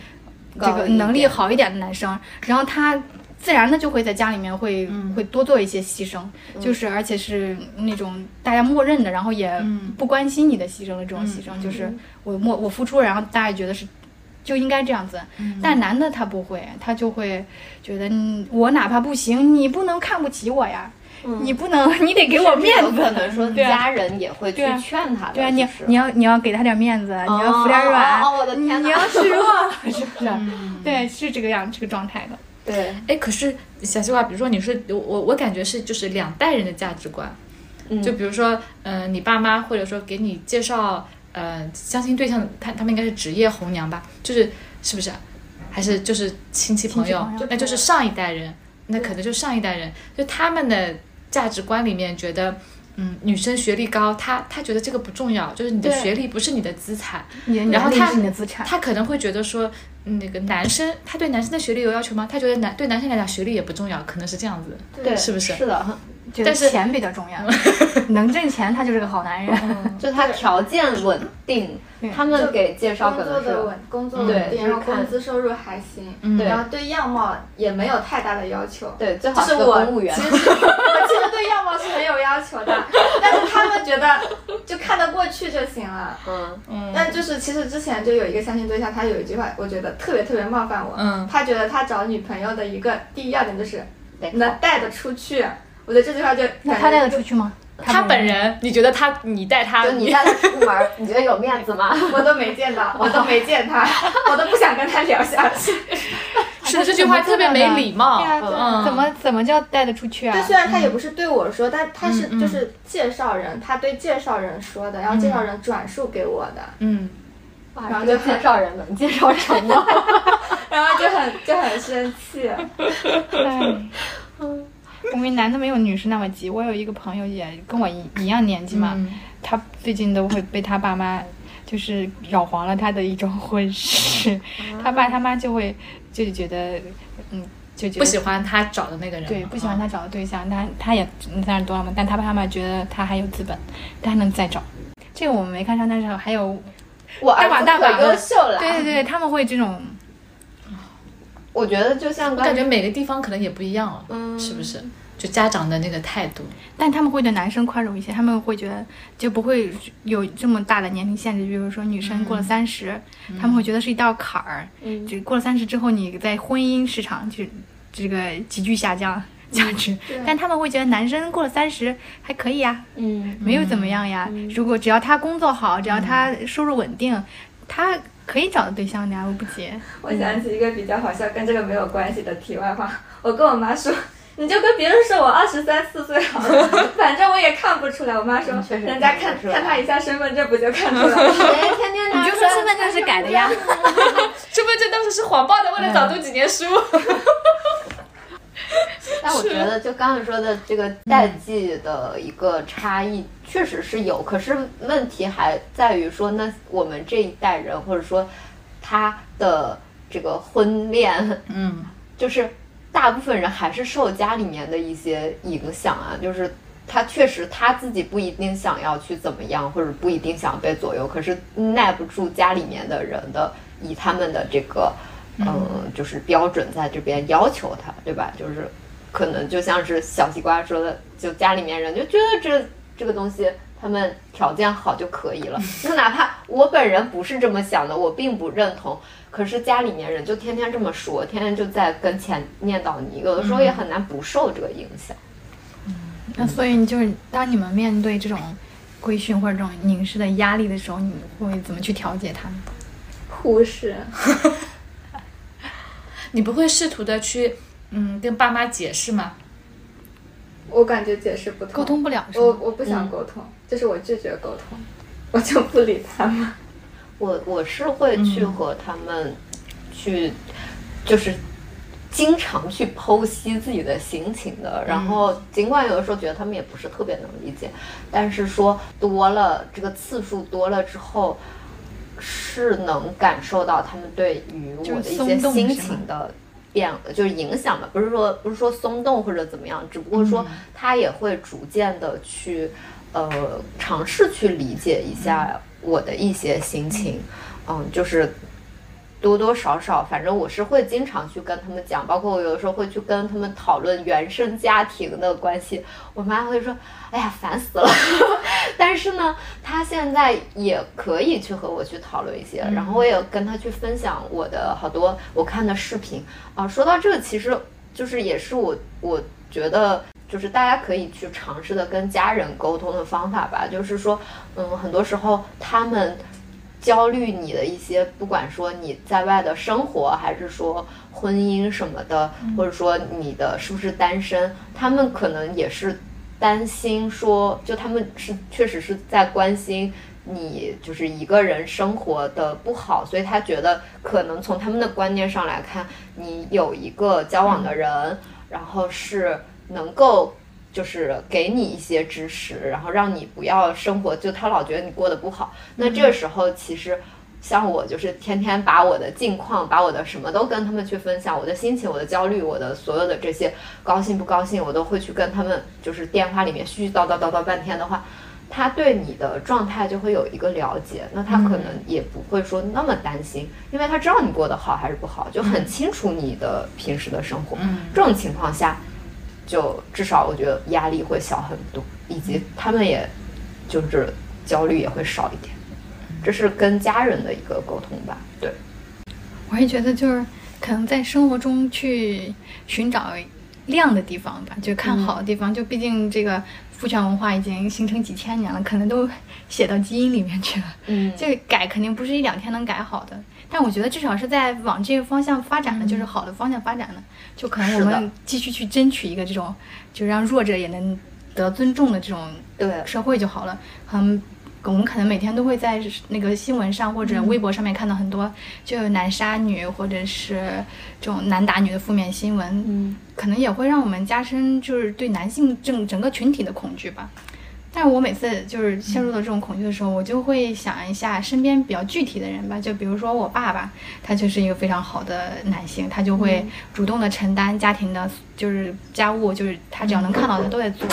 这个能力好一点的男生，然后他自然的就会在家里面会、会多做一些牺牲，就是而且是那种大家默认的，然后也不关心你的牺牲的这种牺牲，就是我默我付出，然后大家也觉得是。就应该这样子，但男的他不会，他就会觉得嗯我哪怕不行，你不能看不起我呀，你不能，(laughs) 你得给我面子。可。能说家人也会去劝他的，对啊，你你要你要给他点面子，你要服点软，哦哦哦我的天哪。你你要示弱，(laughs) 是不是？对，是这个样这个状态的。对，哎，可是小西瓜，比如说你说我我我感觉是就是两代人的价值观，嗯。就比如说，嗯、你爸妈或者说给你介绍，呃，相亲对象，他他们应该是职业红娘吧？就是是不是？还是就是亲戚朋友？亲戚朋友，那就是上一代人，那可能就上一代人，就他们的价值观里面觉得，嗯，女生学历高，她她觉得这个不重要，就是你的学历不是你的资产。然后他年龄是你的资产，他可能会觉得说，嗯那个男生他对男生的学历有要求吗？他觉得男对男生来讲学历也不重要，可能是这样子。对，是不是是的，但是钱比较重要，(laughs) 能挣钱他就是个好男人。(laughs) 就他条件稳定，他们给介绍工可能是作的稳，工作稳定，然后工资收入还行，然后对样貌也没有太大的要求。对，最好个就是我公务员其。实 (laughs) 我其实对样貌是很有要求的，但是他们觉得就看得过去就行了。嗯，嗯但就是其实之前就有一个相亲对象，他有一句话，我觉得特别特别冒犯我。嗯他觉得他找女朋友的一个第一要点就是能带得出去。我觉得这句话就那他带得出去吗？他本人，你觉得他你带他，就你带他出门，你觉得有面子吗？(laughs) 我都没见到，我都没见他，(laughs) 我都不想跟他聊下去。(laughs) 是的，这句话特别没礼貌。对啊，嗯怎么怎么叫带得出去啊？但虽然他也不是对我说，但他是就是介绍人，他对介绍人说的，然后介绍人转述给我的，嗯，然后就介绍人能介绍成吗？然后就很就很生气。哎，我们男的没有女生那么急。我有一个朋友也跟我一一样年纪嘛，嗯他最近都会被他爸妈就是扰黄了他的一种婚事，(laughs) 他爸他妈就会就觉得嗯就觉得不喜欢他找的那个人，对不喜欢他找的对象，他他也三十多了嘛，但他爸妈觉得他还有资本，他还能再找。这个我们没看上，但是还有我儿大把子大把的可优秀了。对对对，他们会这种我觉得就像刚我感觉每个地方可能也不一样了，嗯。是不是？就家长的那个态度，但他们会对男生宽容一些，他们会觉得就不会有这么大的年龄限制。比如说女生过了三十、他们会觉得是一道坎儿，嗯。就过了三十之后，你在婚姻市场就这个急剧下降价值。但他们会觉得男生过了三十还可以呀，嗯，没有怎么样呀。如果只要他工作好，只要他收入稳定，他可以找的对象的呀，我不结。(laughs) 我想起一个比较好笑，跟这个没有关系的题外话。我跟我妈说，你就跟别人说我二十三四岁好了，(laughs) 反正我也看不出来。我妈说嗯确，实人家看看他一下身份证不就看出来了？谁 (laughs) 天天拿你就说身份证是改的呀，身份证当时是谎报的，为了早读几年书。但我觉得，就刚才说的这个代际的一个差异，确实是有。可是问题还在于说，那我们这一代人，或者说他的这个婚恋，嗯，(laughs) 就是大部分人还是受家里面的一些影响啊，就是。他确实他自己不一定想要去怎么样，或者不一定想被左右，可是耐不住家里面的人的以他们的这个，嗯、就是标准在这边要求他，对吧？就是可能就像是小西瓜说的，就家里面人就觉得这这个东西他们条件好就可以了。(laughs) 那哪怕我本人不是这么想的，我并不认同，可是家里面人就天天这么说，天天就在跟前念叨你，有的时候也很难不受这个影响。嗯那所以你就是当你们面对这种规训或者这种凝视的压力的时候，你会怎么去调节它呢？忽视。(laughs) (laughs) 你不会试图的去，嗯，跟爸妈解释吗？我感觉解释不通，沟通不了是吗？我我不想沟通，就是我拒绝沟通，(laughs) 我就不理他们。我我是会去和他们去，就是经常去剖析自己的心情的。然后尽管有的时候觉得他们也不是特别能理解，但是说多了这个次数多了之后，是能感受到他们对于我的一些心情的。变就是影响吧，不是说不是说松动或者怎么样，只不过说他也会逐渐的去，呃，尝试去理解一下我的一些心情，嗯，就是多多少少，反正我是会经常去跟他们讲，包括我有的时候会去跟他们讨论原生家庭的关系，我妈会说，哎呀，烦死了。(laughs) 但是呢，她现在也可以去和我去讨论一些，然后我也跟她去分享我的好多我看的视频啊。说到这个，其实就是也是我我觉得。就是大家可以去尝试的跟家人沟通的方法吧，就是说，嗯，很多时候他们焦虑你的一些，不管说你在外的生活，还是说婚姻什么的，或者说你的是不是单身，他们可能也是担心说，就他们是确实是在关心你就是一个人生活的不好，所以他觉得可能从他们的观念上来看，你有一个交往的人，然后是能够就是给你一些支持，然后让你不要生活就他老觉得你过得不好。那这个时候其实。像我就是天天把我的近况，把我的什么都跟他们去分享，我的心情、我的焦虑、我的所有的这些高兴不高兴，我都会去跟他们，就是电话里面絮絮叨叨叨叨半天的话，他对你的状态就会有一个了解，那他可能也不会说那么担心，因为他知道你过得好还是不好，就很清楚你的平时的生活。这种情况下，就至少我觉得压力会小很多，以及他们也就是焦虑也会少一点。这是跟家人的一个沟通吧，对。我也觉得就是可能在生活中去寻找亮的地方吧，就看好的地方。就毕竟这个父权文化已经形成几千年了，可能都写到基因里面去了。嗯，这个改肯定不是一两天能改好的，但我觉得至少是在往这个方向发展的，就是好的方向发展的。就可能我们继续去争取一个这种，就让弱者也能得尊重的这种对社会就好了。很。我们可能每天都会在那个新闻上或者微博上面看到很多，就有男杀女或者是这种男打女的负面新闻，嗯，可能也会让我们加深就是对男性整整个群体的恐惧吧。但是我每次就是陷入到这种恐惧的时候，我就会想一下身边比较具体的人吧，就比如说我爸爸，他就是一个非常好的男性，他就会主动的承担家庭的，就是家务，就是他只要能看到的都在做。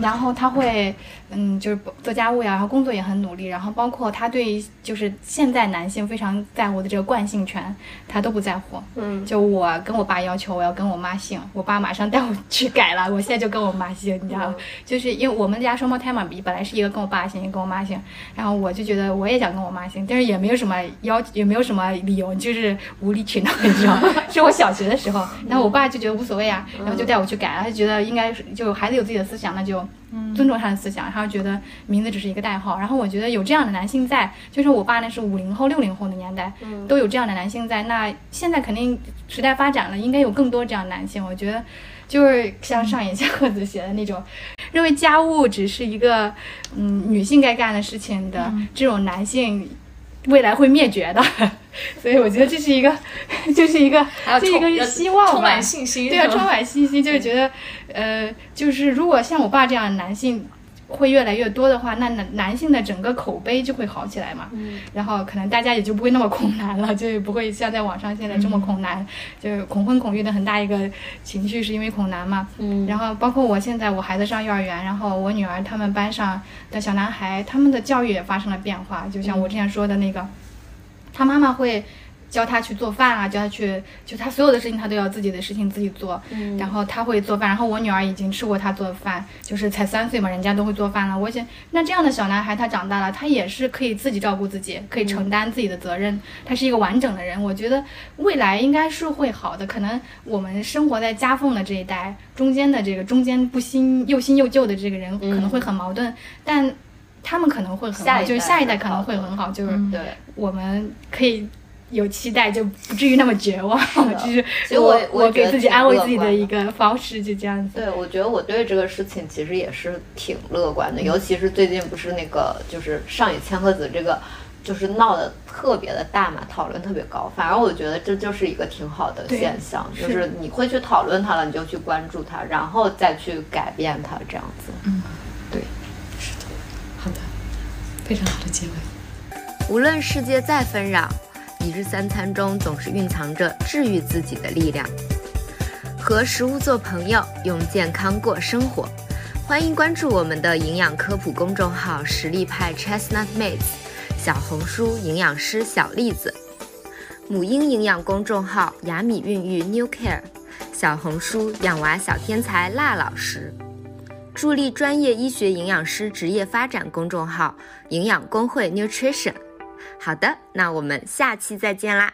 然后他会，嗯，就是做家务呀，然后工作也很努力，然后包括他对就是现在男性非常在乎的这个惯性权，他都不在乎。嗯，就我跟我爸要求我要跟我妈姓，我爸马上带我去改了，我现在就跟我妈姓，你知道吗？就是因为我们家双胞胎嘛，比本来是一个跟我爸姓，一个跟我妈姓，然后我就觉得我也想跟我妈姓，但是也没有什么要，也没有什么理由，就是无理取闹，你知道吗？(laughs) 是我小学的时候，然后我爸就觉得无所谓啊，然后就带我去改了，他就觉得应该就孩子有自己的思想，那就。尊重他的思想，他觉得名字只是一个代号。然后我觉得有这样的男性在，就是我爸那是五零后、六零后的年代，都有这样的男性在。那现在肯定时代发展了，应该有更多这样的男性。我觉得就是像上野千鹤子写的那种，认为家务只是一个嗯女性该干的事情的这种男性。未来会灭绝的，(laughs) 所以我觉得这是一个，(laughs) 就是一个，这一个希望吧。充满信心，对啊，充满信心，就是觉得，呃，就是如果像我爸这样的男性。会越来越多的话，那男男性的整个口碑就会好起来嘛。嗯。然后可能大家也就不会那么恐男了，就不会像在网上现在这么恐男，就是恐婚恐育的很大一个情绪是因为恐男嘛。嗯。然后包括我现在我孩子上幼儿园，然后我女儿他们班上的小男孩，他们的教育也发生了变化。就像我之前说的那个，他妈妈会。教他去做饭啊，教他去，就他所有的事情他都要自己的事情自己做。嗯，然后他会做饭，然后我女儿已经吃过他做的饭，就是才三岁嘛，人家都会做饭了。我想，那这样的小男孩他长大了，他也是可以自己照顾自己，可以承担自己的责任，他是一个完整的人。我觉得未来应该是会好的。可能我们生活在夹缝的这一代，中间的这个中间不新又新又旧的这个人可能会很矛盾，但他们可能会很好，就是下一代可能会很好，就是对，我们可以。有期待就不至于那么绝望，(laughs) 就是所以我我给自己安慰自己的一个方式，就这样子。对，我觉得我对这个事情其实也是挺乐观的，尤其是最近不是那个就是上野千鹤子这个，就是闹得特别的大嘛，讨论特别高。反而我觉得这就是一个挺好的现象，就是你会去讨论它了，你就去关注它，然后再去改变它，这样子。嗯，对，是的，好的，非常好的结尾。无论世界再纷扰。一日三餐中总是蕴藏着治愈自己的力量。和食物做朋友，用健康过生活。欢迎关注我们的营养科普公众号“实力派 Chestnut Mates”，小红书营养师小栗子，母婴营养公众号“雅米孕育 New Care”，小红书养娃小天才辣老师，助力专业医学营养师职业发展公众号“营养工会 Nutrition”。好的，那我们下期再见啦。